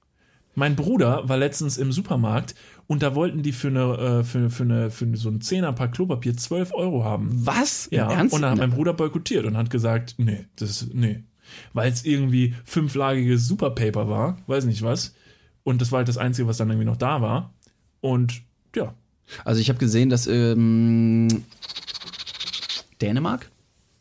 Mein Bruder war letztens im Supermarkt und da wollten die für, eine, äh, für, für, eine, für so ein Zehnerpack Klopapier 12 Euro haben. Was? Ja, Ernst? und dann hat mein Bruder boykottiert und hat gesagt, nee, das ist, nee. Weil es irgendwie fünflagiges Superpaper war, weiß nicht was. Und das war halt das Einzige, was dann irgendwie noch da war. Und ja, Also ich habe gesehen, dass ähm, Dänemark,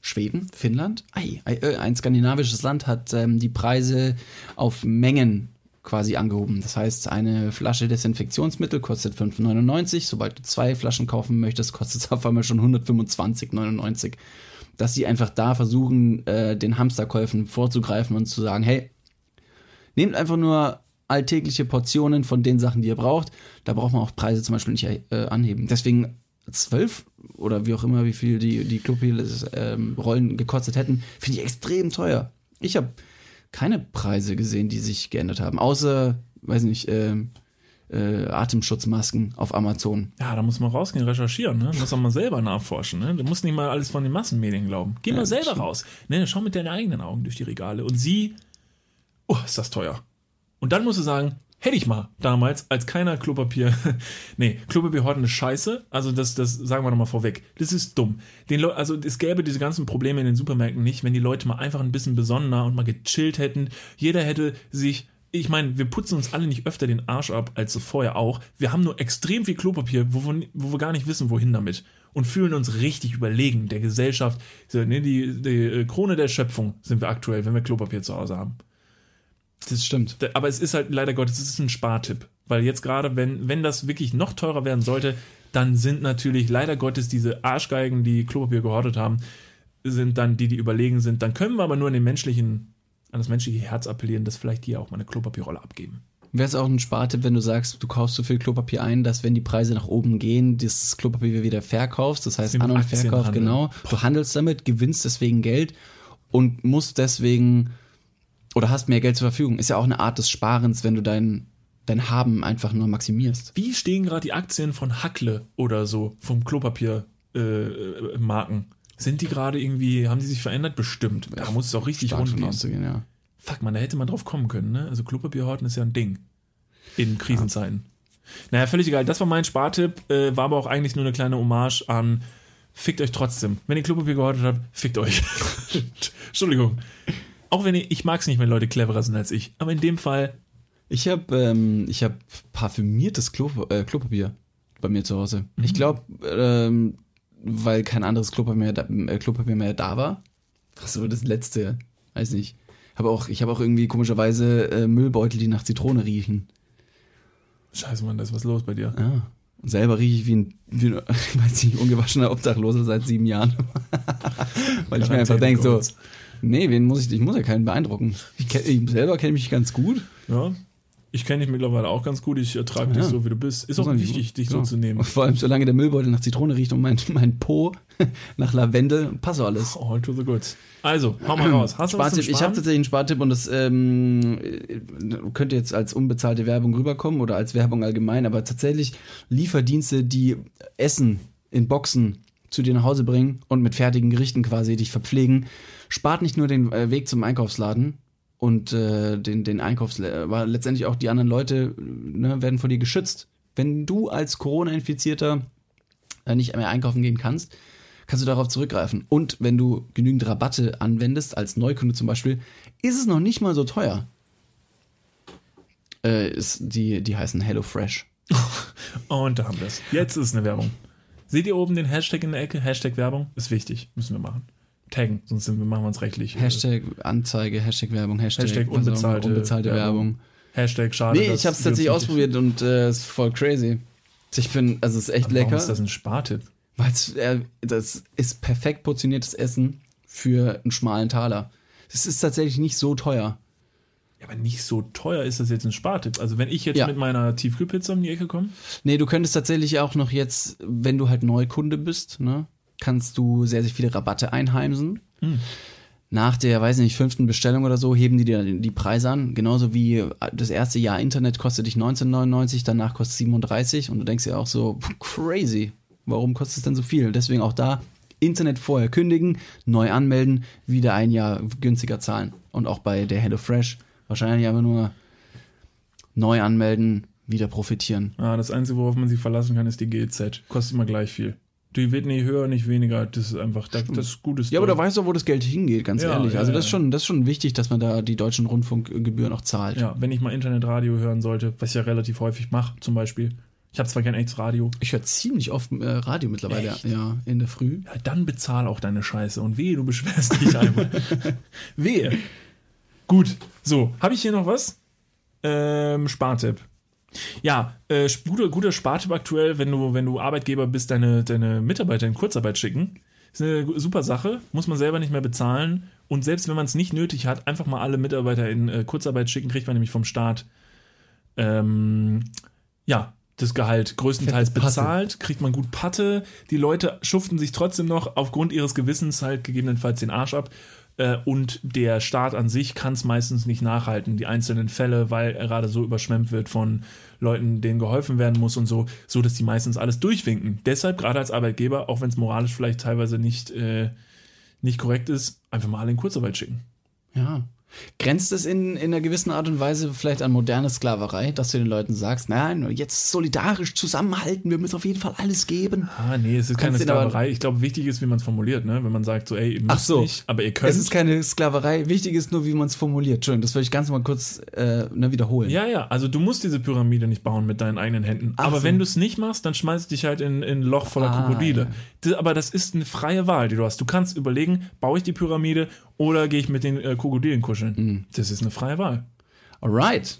Schweden, Finnland, ei, ei, äh, ein skandinavisches Land hat ähm, die Preise auf Mengen quasi angehoben. Das heißt, eine Flasche Desinfektionsmittel kostet 5,99. Sobald du zwei Flaschen kaufen möchtest, kostet es [LAUGHS] auf einmal schon 125,99. Dass sie einfach da versuchen, äh, den Hamsterkäufen vorzugreifen und zu sagen, hey, Nehmt einfach nur alltägliche Portionen von den Sachen, die ihr braucht. Da braucht man auch Preise zum Beispiel nicht äh, anheben. Deswegen zwölf oder wie auch immer, wie viel die, die Klopapier-Rollen gekostet hätten, finde ich extrem teuer. Ich habe keine Preise gesehen, die sich geändert haben. Außer, weiß nicht, ähm, äh, Atemschutzmasken auf Amazon. ja, da muss man rausgehen, recherchieren, ne? Muss man mal selber nachforschen, ne? Du musst nicht mal alles von den Massenmedien glauben. Geh mal selber raus. Ne? Schau mit deinen eigenen Augen durch die Regale und sieh, oh, ist das teuer. Und dann musst du sagen, hätte ich mal damals, als keiner Klopapier, [LAUGHS] nee, Klopapier horten ist scheiße, also das, das sagen wir nochmal vorweg, das ist dumm. Den also es gäbe diese ganzen Probleme in den Supermärkten nicht, wenn die Leute mal einfach ein bisschen besonnener und mal gechillt hätten. Jeder hätte sich, ich meine, wir putzen uns alle nicht öfter den Arsch ab, als vorher auch. Wir haben nur extrem viel Klopapier, wo wir, wo wir gar nicht wissen, wohin damit. Und fühlen uns richtig überlegen der Gesellschaft. Ne, die, die äh, Krone der Schöpfung sind wir aktuell, wenn wir Klopapier zu Hause haben. Das stimmt. Aber es ist halt leider Gottes, es ist ein Spartipp. Weil jetzt gerade, wenn, wenn das wirklich noch teurer werden sollte, dann sind natürlich leider Gottes diese Arschgeigen, die Klopapier gehortet haben, sind dann die, die überlegen sind. Dann können wir aber nur an den menschlichen, an das menschliche Herz appellieren, dass vielleicht die auch mal eine Klopapierrolle abgeben. Wäre es auch ein Spartipp, wenn du sagst, du kaufst so viel Klopapier ein, dass wenn die Preise nach oben gehen, das Klopapier wieder verkaufst. Das heißt, An- und Verkauf, genau. Du handelst damit, gewinnst deswegen Geld und musst deswegen oder hast mehr Geld zur Verfügung. Ist ja auch eine Art des Sparens, wenn du dein, dein Haben einfach nur maximierst. Wie stehen gerade die Aktien von Hackle oder so, vom Klopapiermarken? Äh, Marken? sind die gerade irgendwie, haben die sich verändert? Bestimmt. Da muss es auch richtig Stark rund von gehen. auszugehen, ja. Fuck, man, da hätte man drauf kommen können, ne? Also Klopapierhorten ist ja ein Ding. In Krisenzeiten. Naja, völlig egal. Das war mein Spartipp, äh, war aber auch eigentlich nur eine kleine Hommage an fickt euch trotzdem. Wenn ihr Klopapier gehortet habt, fickt euch. [LAUGHS] Entschuldigung. Auch wenn ihr, ich mag es nicht, wenn Leute cleverer sind als ich. Aber in dem Fall, Ich habe ähm, ich hab parfümiertes Klo, äh, Klopapier bei mir zu Hause. Ich glaube, ähm, weil kein anderes Klopapier mehr, da, äh, Klopapier mehr da war. Was so das letzte, weiß nicht. Habe auch, ich habe auch irgendwie komischerweise äh, Müllbeutel, die nach Zitrone riechen. scheiße, Mann, da ist was los bei dir. Ja. Und selber rieche ich wie ein, wie ein [LAUGHS] ich weiß nicht, ungewaschener Obdachloser seit sieben Jahren. [LAUGHS] weil ich mir einfach denke, so. Nee, wen muss ich, ich muss ja keinen beeindrucken. Ich, kenn, ich selber kenne mich ganz gut. Ja. Ich kenne dich mittlerweile auch ganz gut. Ich ertrage Ja. dich so, wie du bist. Ist Muss auch wichtig, dich genau. so zu nehmen. Vor allem, solange der Müllbeutel nach Zitrone riecht und mein, mein Po [LAUGHS] nach Lavendel, passt alles. All to the goods. Also, hau mal raus. Hast du was zum ich habe Sparen? tatsächlich einen Spartipp und das ähm, könnte jetzt als unbezahlte Werbung rüberkommen oder als Werbung allgemein, aber tatsächlich Lieferdienste, die Essen in Boxen zu dir nach Hause bringen und mit fertigen Gerichten quasi dich verpflegen, spart nicht nur den äh, Weg zum Einkaufsladen und äh, den, den Einkaufs, aber letztendlich auch die anderen Leute ne, werden vor dir geschützt. Wenn du als Corona-Infizierter äh, nicht mehr einkaufen gehen kannst, kannst du darauf zurückgreifen. Und wenn du genügend Rabatte anwendest, als Neukunde zum Beispiel, ist es noch nicht mal so teuer. Äh, ist, die, die heißen HelloFresh. [LAUGHS] Und da haben wir es. Jetzt ist eine Werbung. Seht ihr oben den Hashtag in der Ecke? Hashtag Werbung? Ist wichtig. Müssen wir machen. Taggen, sonst sind wir, machen wir uns rechtlich. Hashtag Anzeige, Hashtag Werbung, Hashtag, Hashtag unbezahlte unbezahlte Werbung. Werbung. Hashtag schade. Nee, ich habe es tatsächlich ausprobiert und äh, es ist voll crazy. Ich bin, also es ist echt Warum lecker. ist das ein Spartipp? Weil äh, das ist perfekt portioniertes Essen für einen schmalen Taler. Es ist tatsächlich nicht so teuer. Ja, aber nicht so teuer ist das jetzt ein Spartipp. Also wenn ich jetzt Ja. mit meiner Tiefkühlpizza um die Ecke komme, Nee, du könntest tatsächlich auch noch jetzt, wenn du halt Neukunde bist, ne, kannst du sehr, sehr viele Rabatte einheimsen. Nach der, weiß nicht, fünften Bestellung oder so heben die dir die Preise an. Genauso wie das erste Jahr Internet kostet dich 19,99, danach kostet es 37 und du denkst dir auch so, crazy, warum kostet es denn so viel? Deswegen auch da Internet vorher kündigen, neu anmelden, wieder ein Jahr günstiger zahlen. Und auch bei der HelloFresh wahrscheinlich einfach nur neu anmelden, wieder profitieren. ah, das Einzige, worauf man sich verlassen kann, ist die GEZ. Kostet immer gleich viel. Die wird nicht höher, nicht weniger. Das ist einfach, das, das ist gutes. Ja, aber da weißt du, wo das Geld hingeht, ganz Ja, ehrlich. also ja, das ist schon, das ist schon wichtig, dass man da die deutschen Rundfunkgebühren auch zahlt. Ja, wenn ich mal Internetradio hören sollte, was ich ja relativ häufig mache, zum Beispiel. Ich habe zwar kein echtes Radio, Ich höre ziemlich oft äh, Radio mittlerweile, Echt? ja, in der Früh. ja, dann bezahl auch deine Scheiße und wehe, du beschwerst dich einmal. [LAUGHS] wehe. Gut, so, habe ich hier noch was? Ähm, Spartipp. Ja, äh, guter, guter Spartipp aktuell, wenn du, wenn du Arbeitgeber bist, deine, deine Mitarbeiter in Kurzarbeit schicken. Ist eine super Sache, muss man selber nicht mehr bezahlen. Und selbst wenn man es nicht nötig hat, einfach mal alle Mitarbeiter in äh, Kurzarbeit schicken, kriegt man nämlich vom Staat ähm, ja, das Gehalt größtenteils bezahlt, kriegt man gut Patte. Die Leute schuften sich trotzdem noch aufgrund ihres Gewissens halt gegebenenfalls den Arsch ab. Äh, Und der Staat an sich kann es meistens nicht nachhalten, die einzelnen Fälle, weil er gerade so überschwemmt wird von Leuten, denen geholfen werden muss und so, so dass die meistens alles durchwinken. Deshalb, gerade als Arbeitgeber, auch wenn es moralisch vielleicht teilweise nicht, äh, nicht korrekt ist, einfach mal alle in Kurzarbeit schicken. Ja. Grenzt es in, in einer gewissen Art und Weise vielleicht an moderne Sklaverei, dass du den Leuten sagst, nein, jetzt solidarisch zusammenhalten, wir müssen auf jeden Fall alles geben. Ah, nee, es ist keine Kannst aber- Sklaverei. Ich glaube, wichtig ist, wie man es formuliert, ne? Wenn man sagt, so, ey, ihr müsst Ach so. nicht, aber ihr könnt. Es ist keine Sklaverei, wichtig ist nur, wie man es formuliert. Entschuldigung, das will ich ganz mal kurz äh, ne, wiederholen. Ja, ja, also du musst diese Pyramide nicht bauen mit deinen eigenen Händen. Ach aber so. wenn du es nicht machst, dann schmeißt dich halt in, in ein Loch voller Ah, Krokodile. ja. Aber das ist eine freie Wahl, die du hast. Du kannst überlegen, baue ich die Pyramide oder gehe ich mit den äh, Krokodilen kuscheln. Mhm. Das ist eine freie Wahl. Alright.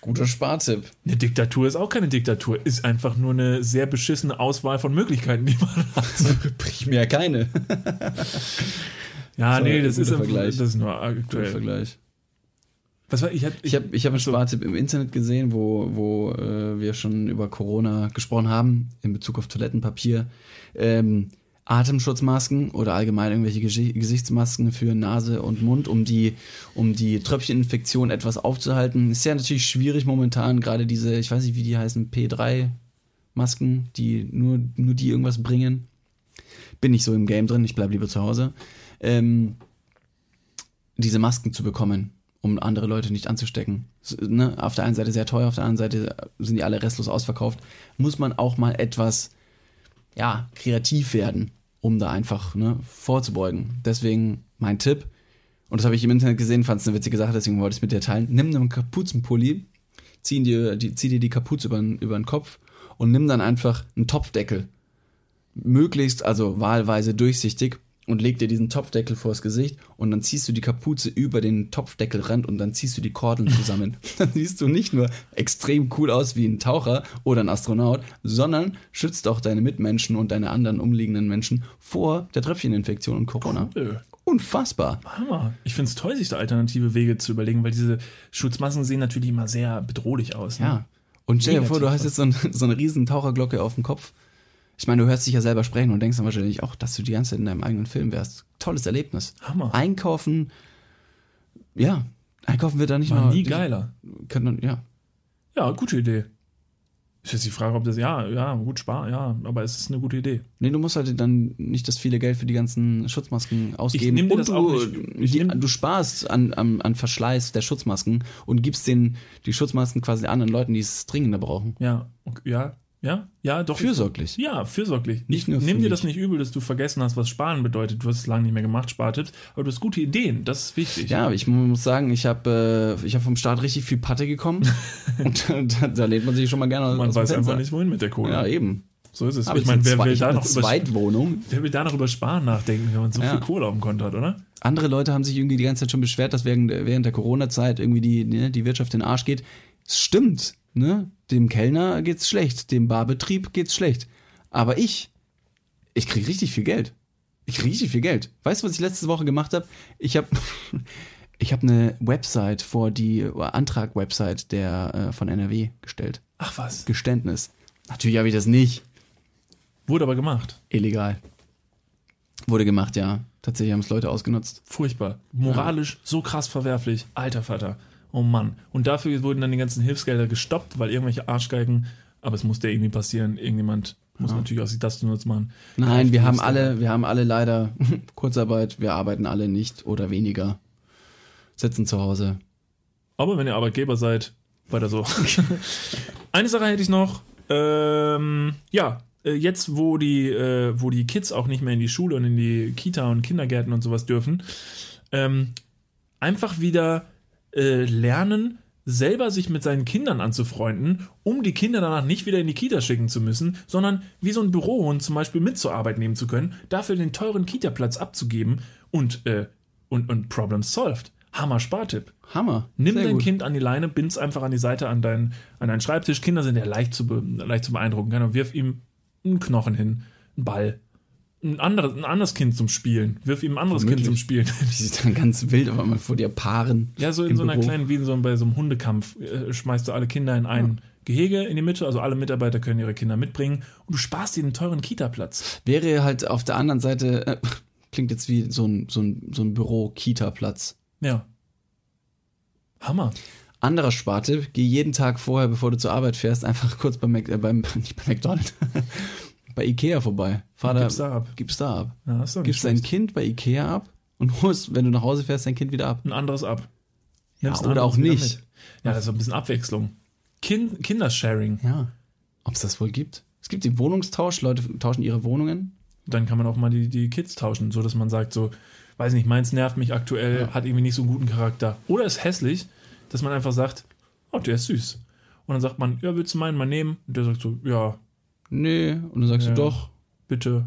Guter Spartipp. Eine Diktatur ist auch keine Diktatur, ist einfach nur eine sehr beschissene Auswahl von Möglichkeiten, die man hat. [LAUGHS] Primär keine. [LAUGHS] Ja, So, nee, das guter ist, Vergleich. das ist nur Guter aktuell. Vergleich. Was war, ich hab, Ich habe ich hab einen Spartipp im Internet gesehen, wo, wo äh, wir schon über Corona gesprochen haben, in Bezug auf Toilettenpapier. Ähm, Atemschutzmasken oder allgemein irgendwelche Gesi- Gesichtsmasken für Nase und Mund, um die, um die Tröpfcheninfektion etwas aufzuhalten. Ist ja natürlich schwierig momentan, gerade diese, ich weiß nicht, wie die heißen, P3-Masken, die nur, nur die irgendwas bringen. Bin nicht so im Game drin, ich bleib lieber zu Hause. Ähm, diese Masken zu bekommen. um andere Leute nicht anzustecken. Ne? Auf der einen Seite sehr teuer, auf der anderen Seite sind die alle restlos ausverkauft. Muss man auch mal etwas, ja, kreativ werden, um da einfach ne, vorzubeugen. Deswegen mein Tipp, und das habe ich im Internet gesehen, fand es eine witzige Sache, deswegen wollte ich es mit dir teilen. Nimm einen Kapuzenpulli, zieh dir die, zieh dir die Kapuze über, über den Kopf und nimm dann einfach einen Topfdeckel. Möglichst, also wahlweise durchsichtig und leg dir diesen Topfdeckel vors Gesicht und dann ziehst du die Kapuze über den Topfdeckelrand und dann ziehst du die Kordeln zusammen. [LAUGHS] dann siehst du nicht nur extrem cool aus wie ein Taucher oder ein Astronaut, sondern schützt auch deine Mitmenschen und deine anderen umliegenden Menschen vor der Tröpfcheninfektion und Corona. Cool. Unfassbar. Hammer. Ich finde es toll, sich da alternative Wege zu überlegen, weil diese Schutzmasken sehen natürlich immer sehr bedrohlich aus. Ne? Ja. Und stell dir vor, du hast jetzt so, ein, so eine riesen Taucherglocke auf dem Kopf. Ich meine, du hörst dich ja selber sprechen und denkst dann wahrscheinlich auch, dass du die ganze Zeit in deinem eigenen Film wärst. Tolles Erlebnis. Hammer. Einkaufen, ja, einkaufen wird da nicht nur. nie geiler. Kann man, ja. Ja, gute Idee. Ist jetzt die Frage, ob das, ja, ja, gut, spar, ja, aber es ist eine gute Idee. Nee, du musst halt dann nicht das viele Geld für die ganzen Schutzmasken ausgeben. nehm dir und das du, auch nicht. Ich die, du sparst an, an, an Verschleiß der Schutzmasken und gibst den, die Schutzmasken quasi anderen Leuten, die es dringender brauchen. Ja, okay, ja, ja, ja, doch. Fürsorglich. Ja, fürsorglich. Nicht ich nur nimm dir das nicht übel, dass du vergessen hast, was Sparen bedeutet. Du hast es lange nicht mehr gemacht, Spartipps, aber du hast gute Ideen. Das ist wichtig. Ja, aber ich mu- muss sagen, ich habe äh, ich hab vom Start richtig viel Patte gekommen [LAUGHS] und da, da lehnt man sich schon mal gerne Man weiß einfach nicht, wohin mit der Kohle. Ja, eben. So ist es. Aber ich meine, wer, will da noch über, wer will da noch über Sparen nachdenken, wenn man so Ja. viel Kohle auf dem Konto hat, oder? Andere Leute haben sich irgendwie die ganze Zeit schon beschwert, dass während, der- während der Corona-Zeit irgendwie die, ne, die Wirtschaft in den Arsch geht. Es stimmt, ne? Dem Kellner geht's schlecht, dem Barbetrieb geht's schlecht. Aber ich, ich krieg richtig viel Geld. Ich krieg richtig viel Geld. Weißt du, was ich letzte Woche gemacht habe? Ich habe ich hab [LAUGHS] eine Website vor die Antrag-Website der äh, von NRW gestellt. Ach was. Geständnis. Natürlich habe ich das nicht. Wurde aber gemacht. Illegal. Wurde gemacht, ja. Tatsächlich haben es Leute ausgenutzt. Furchtbar. Moralisch so krass verwerflich. Alter Vater. Oh Mann. Und dafür wurden dann die ganzen Hilfsgelder gestoppt, weil irgendwelche Arschgeigen, aber es musste irgendwie passieren. Irgendjemand muss natürlich auch sich das zunutze machen. Nein, wir haben alle, wir haben alle leider [LAUGHS] Kurzarbeit, wir arbeiten alle nicht oder weniger. Sitzen zu Hause. Aber wenn ihr Arbeitgeber seid, weiter so. [LAUGHS] Eine Sache hätte ich noch. Ähm, ja, äh, jetzt, wo die, äh, wo die Kids auch nicht mehr in die Schule und in die Kita und Kindergärten und sowas dürfen, ähm, einfach wieder äh, lernen, selber sich mit seinen Kindern anzufreunden, um die Kinder danach nicht wieder in die Kita schicken zu müssen, sondern wie so ein Bürohund zum Beispiel mit zur Arbeit nehmen zu können, dafür den teuren Kita-Platz abzugeben und, äh, und, und Problem solved. Hammer Spartipp. Hammer. Nimm Sehr dein gut. Kind an die Leine, bind's einfach an die Seite an, dein, an deinen Schreibtisch. Kinder sind ja leicht zu, be, leicht zu beeindrucken. Genau, wirf ihm einen Knochen hin, einen Ball. Ein anderes, ein anderes Kind zum Spielen. Wirf ihm ein anderes Kind zum Spielen. [LAUGHS] Die sich dann ganz wild auf einmal vor dir paaren. Ja, so in so einer Büro. kleinen, wie in so, bei so einem Hundekampf, äh, schmeißt du alle Kinder in ein Gehege in die Mitte, also alle Mitarbeiter können ihre Kinder mitbringen und du sparst dir einen teuren Kita-Platz. Wäre halt auf der anderen Seite, äh, klingt jetzt wie so ein, so ein, so ein Büro-Kita-Platz. Ja. Hammer. Anderer Sparte, geh jeden Tag vorher, bevor du zur Arbeit fährst, einfach kurz beim, Mac, äh, beim [LAUGHS] nicht bei McDonald's, bei Ikea vorbei. Fahr Gib's da ab. Gib's da ab. Ja, ist doch Gibst dein. Kind bei Ikea ab und holst, wenn du nach Hause fährst, dein Kind wieder ab. Ein anderes ab. Ja, oder auch nicht. Ja, das ist ein bisschen Abwechslung. Kind, Kindersharing. Ja. Ob es das wohl gibt? Es gibt den Wohnungstausch, Leute tauschen ihre Wohnungen. Dann kann man auch mal die, die Kids tauschen, so dass man sagt, so, weiß nicht, meins nervt mich aktuell, hat irgendwie nicht so einen guten Charakter. Oder ist hässlich, dass man einfach sagt, oh, der ist süß. Und dann sagt man, ja, willst du meinen mal nehmen? Und der sagt so, ja, Nee. Und dann sagst Ja. du doch, bitte,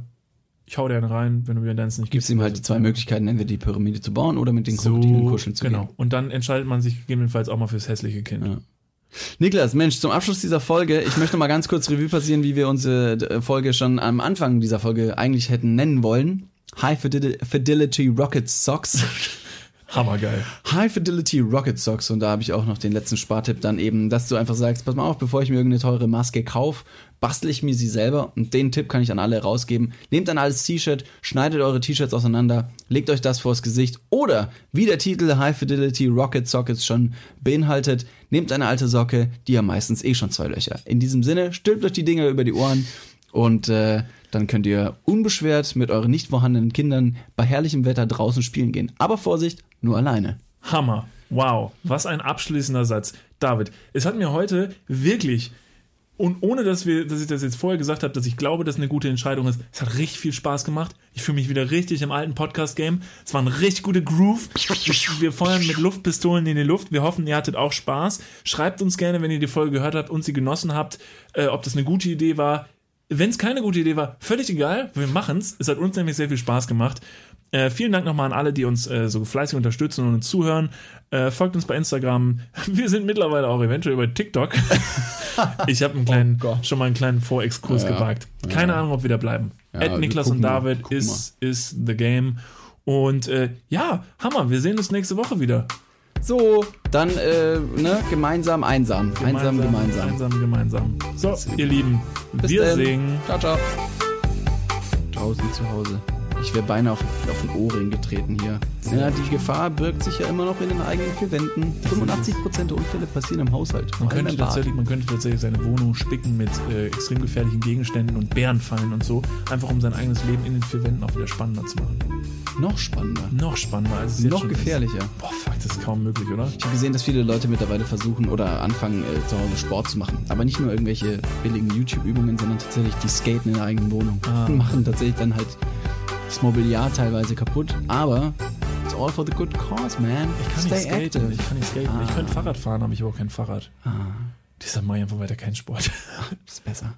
ich hau dir einen rein, wenn du mir deins nicht gibst ihm halt die zwei Möglichkeiten, entweder die Pyramide zu bauen oder mit den so, Krokodilen kuscheln zu Genau. gehen. Und dann entscheidet man sich gegebenenfalls auch mal fürs hässliche Kind. Ja. Niklas, Mensch, zum Abschluss dieser Folge, ich möchte mal ganz kurz Revue passieren, wie wir unsere äh, Folge schon am Anfang dieser Folge eigentlich hätten nennen wollen. High Fidel- Fidelity Rocket Socks. [LAUGHS] Hammergeil. High Fidelity Rocket Socks und da habe ich auch noch den letzten Spartipp dann eben, dass du einfach sagst, pass mal auf, bevor ich mir irgendeine teure Maske kaufe, bastel ich mir sie selber und den Tipp kann ich an alle rausgeben. Nehmt ein altes T-Shirt, schneidet eure T-Shirts auseinander, legt euch das vors Gesicht oder wie der Titel High Fidelity Rocket Sockets schon beinhaltet, nehmt eine alte Socke, die haben meistens eh schon zwei Löcher. In diesem Sinne, stülpt euch die Dinger über die Ohren und äh, dann könnt ihr unbeschwert mit euren nicht vorhandenen Kindern bei herrlichem Wetter draußen spielen gehen. Aber Vorsicht, nur alleine. Hammer. Wow, was ein abschließender Satz. David, es hat mir heute wirklich und ohne dass wir, dass ich das jetzt vorher gesagt habe, dass ich glaube, dass eine gute Entscheidung ist, es hat richtig viel Spaß gemacht. Ich fühle mich wieder richtig im alten Podcast-Game. Es war ein richtig guter Groove. Wir feuern mit Luftpistolen in die Luft. Wir hoffen, ihr hattet auch Spaß. Schreibt uns gerne, wenn ihr die Folge gehört habt und sie genossen habt, äh, ob das eine gute Idee war. Wenn es keine gute Idee war, völlig egal. Wir machen's. Es hat uns nämlich sehr viel Spaß gemacht. Äh, vielen Dank nochmal an alle, die uns äh, so fleißig unterstützen und uns zuhören. Äh, folgt uns bei Instagram. [LAUGHS] Wir sind mittlerweile auch eventuell bei TikTok. [LAUGHS] ich habe Oh schon mal einen kleinen Vorexkurs Ja. gewagt. Keine Ahnung, ob wir da bleiben. Ja, Ed Niklas und David ist, ist the game. Und äh, ja, Hammer, wir sehen uns nächste Woche wieder. So, dann äh, ne, gemeinsam einsam. Einsam gemeinsam. Einsam gemeinsam. So, ihr Lieben, Bis wir denn. singen. Ciao, ciao. Draußen zu Hause. Ich wäre beinahe auf, auf den Ohrring getreten hier. Ja, die Gefahr birgt sich ja immer noch in den eigenen vier Wänden. 85% der Unfälle passieren im Haushalt. Man könnte, tatsächlich, man könnte tatsächlich seine Wohnung spicken mit äh, extrem gefährlichen Gegenständen und Bärenfallen und so, einfach um sein eigenes Leben in den vier Wänden auch wieder spannender zu machen. Noch spannender. Noch spannender als es jetzt Noch gefährlicher. Ist. Boah, fuck, das ist kaum möglich, oder? Ich habe gesehen, dass viele Leute mittlerweile versuchen oder anfangen, äh, zu Hause Sport zu machen. Aber nicht nur irgendwelche billigen YouTube-Übungen, sondern tatsächlich die skaten in der eigenen Wohnung. Ah. Und machen tatsächlich dann halt das Mobiliar teilweise kaputt. Aber it's all for the good cause, man. Ich kann Stay nicht skaten. active. Ich kann nicht skaten. Ich Ah. könnte Fahrrad fahren, aber ich habe auch kein Fahrrad. Ah, Deshalb mache ich einfach weiter keinen Sport. [LAUGHS] ist besser.